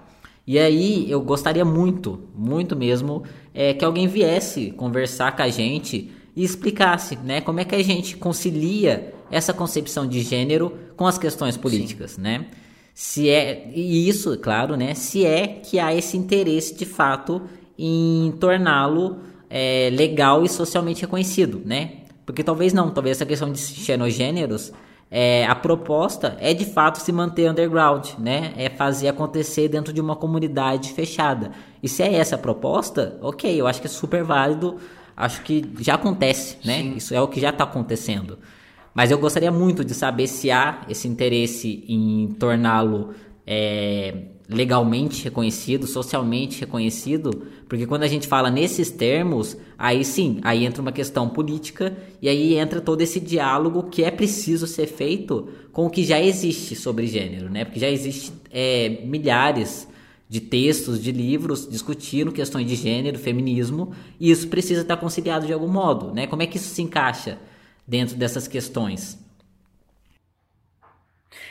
E aí eu gostaria muito, muito mesmo, é, que alguém viesse conversar com a gente e explicasse, né, como é que a gente concilia essa concepção de gênero com as questões políticas, Sim. né? Se é e isso, claro, né? Se é que há esse interesse de fato em torná-lo é, legal e socialmente reconhecido, né? Porque talvez não, talvez essa questão de xenogêneros é, a proposta é de fato se manter underground, né? É fazer acontecer dentro de uma comunidade fechada. E se é essa a proposta, ok, eu acho que é super válido. Acho que já acontece, né? Sim. Isso é o que já está acontecendo. Mas eu gostaria muito de saber se há esse interesse em torná-lo é, legalmente reconhecido, socialmente reconhecido, porque quando a gente fala nesses termos, aí sim, aí entra uma questão política e aí entra todo esse diálogo que é preciso ser feito com o que já existe sobre gênero, né? Porque já existe é, milhares de textos, de livros discutindo questões de gênero, feminismo, e isso precisa estar conciliado de algum modo, né? Como é que isso se encaixa dentro dessas questões?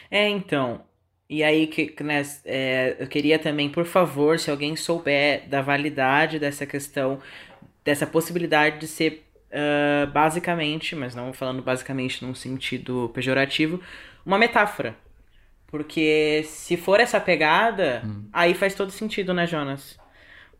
É, então, e aí, que, né, é, eu queria também, por favor, se alguém souber da validade dessa questão, dessa possibilidade de ser uh, basicamente, mas não falando basicamente num sentido pejorativo, uma metáfora. Porque se for essa pegada, hum. aí faz todo sentido, né, Jonas?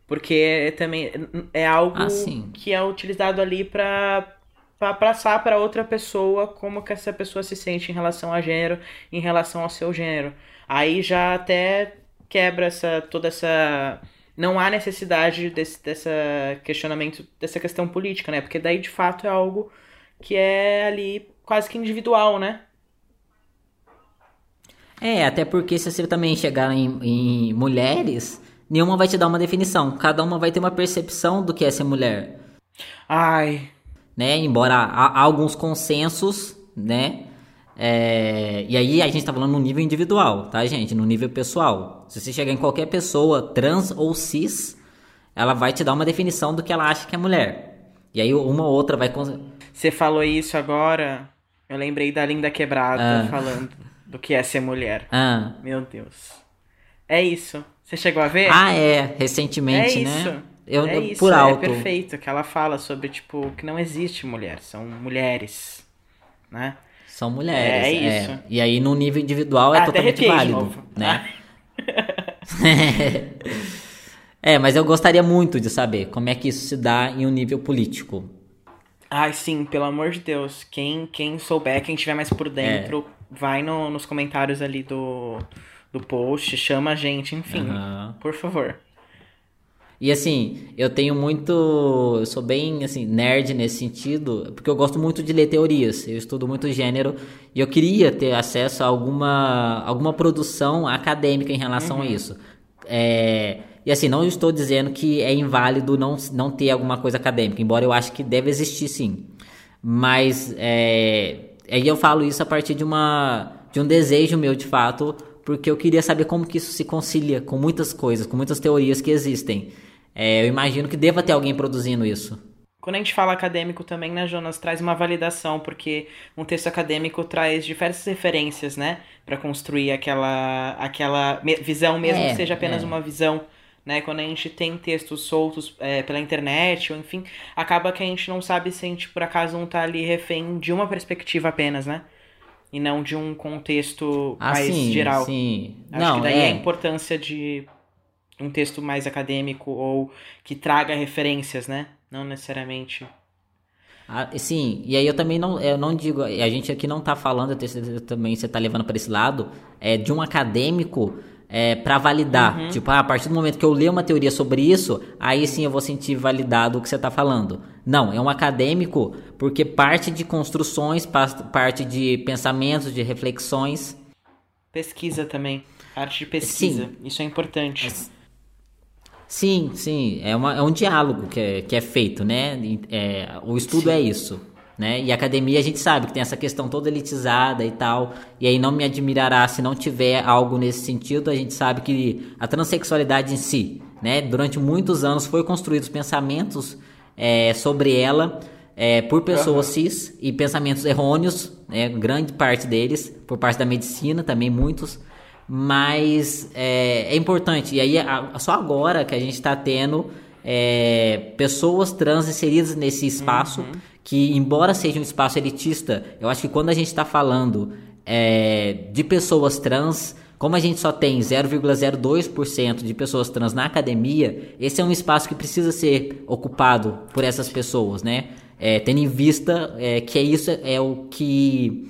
Porque também é algo ah, que é utilizado ali para para passar para outra pessoa como que essa pessoa se sente em relação a gênero, em relação ao seu gênero. Aí já até quebra essa toda essa não há necessidade desse dessa questionamento, dessa questão política, né? Porque daí de fato é algo que é ali quase que individual, né? É, até porque se você também chegar em, em mulheres, nenhuma vai te dar uma definição. Cada uma vai ter uma percepção do que é ser mulher. Ai. Né? Embora há, há alguns consensos, né? É, e aí a gente tá falando no nível individual, tá, gente? No nível pessoal. Se você chegar em qualquer pessoa, trans ou cis, ela vai te dar uma definição do que ela acha que é mulher. E aí uma ou outra vai. Você falou isso agora, eu lembrei da Linda Quebrada ah. falando do que é ser mulher. Ah. Meu Deus. É isso. Você chegou a ver? Ah, é. Recentemente, é né? Isso. Eu, é isso. Por alto. É perfeito. Que ela fala sobre, tipo, que não existe mulher. São mulheres. Né? São mulheres. É, é. isso. E aí, no nível individual, é ah, totalmente válido. Né? é, mas eu gostaria muito de saber como é que isso se dá em um nível político. Ai, sim, pelo amor de Deus. Quem, quem souber, quem estiver mais por dentro, é. vai no, nos comentários ali do, do post, chama a gente, enfim. Uhum. Por favor. E assim, eu tenho muito. Eu sou bem assim, nerd nesse sentido, porque eu gosto muito de ler teorias. Eu estudo muito gênero e eu queria ter acesso a alguma, alguma produção acadêmica em relação uhum. a isso. É, e assim, não estou dizendo que é inválido não, não ter alguma coisa acadêmica, embora eu acho que deve existir sim. Mas é, aí eu falo isso a partir de, uma, de um desejo meu de fato, porque eu queria saber como que isso se concilia com muitas coisas, com muitas teorias que existem. É, eu imagino que deva ter alguém produzindo isso. Quando a gente fala acadêmico também, né, Jonas, traz uma validação, porque um texto acadêmico traz diversas referências, né, para construir aquela, aquela visão, mesmo é, que seja apenas é. uma visão né? Quando a gente tem textos soltos é, pela internet, ou enfim, acaba que a gente não sabe se a gente por acaso não tá ali refém de uma perspectiva apenas, né? E não de um contexto ah, mais sim, geral. Sim. Acho não, que daí é. a importância de um texto mais acadêmico ou que traga referências, né? Não necessariamente. Ah, sim, e aí eu também não, eu não digo, a gente aqui não tá falando, também você tá levando para esse lado, é de um acadêmico é, para validar. Uhum. Tipo, ah, a partir do momento que eu ler uma teoria sobre isso, aí sim eu vou sentir validado o que você está falando. Não, é um acadêmico porque parte de construções, parte de pensamentos, de reflexões. Pesquisa também. Arte de pesquisa. Sim. Isso é importante. Sim, sim. É, uma, é um diálogo que é, que é feito, né? É, o estudo sim. é isso né? E a academia a gente sabe que tem essa questão toda elitizada e tal. E aí não me admirará se não tiver algo nesse sentido. A gente sabe que a transexualidade em si, né? Durante muitos anos foi construídos pensamentos é, sobre ela é, por pessoas uhum. cis e pensamentos errôneos, né? Grande parte deles por parte da medicina também muitos. Mas é, é importante. E aí a, só agora que a gente está tendo é, pessoas trans inseridas nesse espaço uhum que, embora seja um espaço elitista, eu acho que quando a gente está falando é, de pessoas trans, como a gente só tem 0,02% de pessoas trans na academia, esse é um espaço que precisa ser ocupado por essas pessoas, né? É, tendo em vista é, que é isso é o que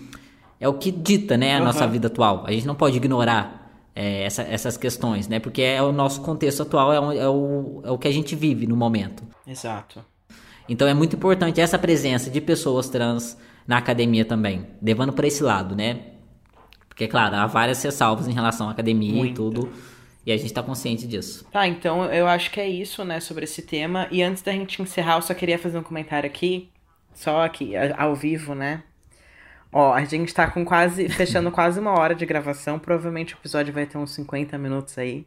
é o que dita, né, a uhum. nossa vida atual. A gente não pode ignorar é, essa, essas questões, né? Porque é o nosso contexto atual, é o, é, o, é o que a gente vive no momento. Exato. Então é muito importante essa presença de pessoas trans na academia também, levando para esse lado, né? Porque, claro, há várias ressalvas em relação à academia muito. e tudo, e a gente está consciente disso. Tá, então eu acho que é isso, né, sobre esse tema. E antes da gente encerrar, eu só queria fazer um comentário aqui, só aqui, ao vivo, né? Ó, a gente tá com quase, fechando quase uma hora de gravação, provavelmente o episódio vai ter uns 50 minutos aí.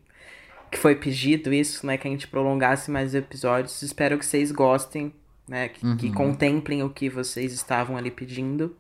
Que foi pedido isso, né, que a gente prolongasse mais episódios. Espero que vocês gostem né? Que, uhum. que contemplem o que vocês estavam ali pedindo.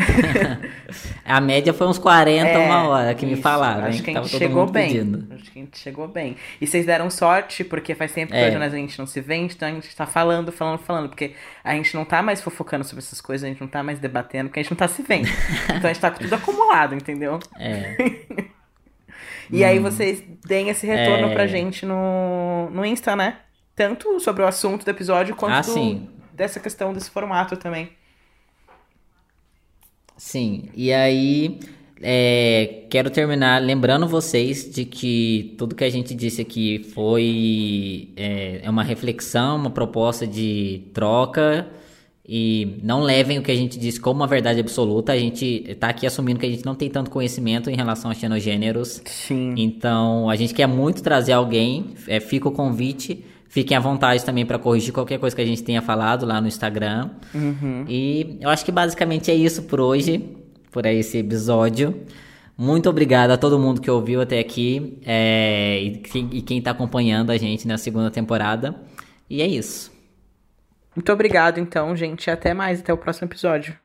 a média foi uns 40 é, uma hora que isso. me falaram. Acho que a gente chegou bem. Pedindo. Acho que a gente chegou bem. E vocês deram sorte, porque faz tempo que é. a gente não se vê, então a gente tá falando, falando, falando. Porque a gente não tá mais fofocando sobre essas coisas, a gente não tá mais debatendo, porque a gente não tá se vendo. então a gente tá com tudo acumulado, entendeu? É. e hum. aí vocês deem esse retorno é. pra gente no, no Insta, né? tanto sobre o assunto do episódio quanto ah, do, dessa questão desse formato também. Sim, e aí é, quero terminar lembrando vocês de que tudo que a gente disse aqui foi é, é uma reflexão, uma proposta de troca e não levem o que a gente disse como uma verdade absoluta. A gente está aqui assumindo que a gente não tem tanto conhecimento em relação a xenogêneros. Sim. Então a gente quer muito trazer alguém. É, fica o convite. Fiquem à vontade também para corrigir qualquer coisa que a gente tenha falado lá no Instagram. Uhum. E eu acho que basicamente é isso por hoje, por esse episódio. Muito obrigado a todo mundo que ouviu até aqui é, e, e quem está acompanhando a gente na segunda temporada. E é isso. Muito obrigado, então, gente. Até mais. Até o próximo episódio.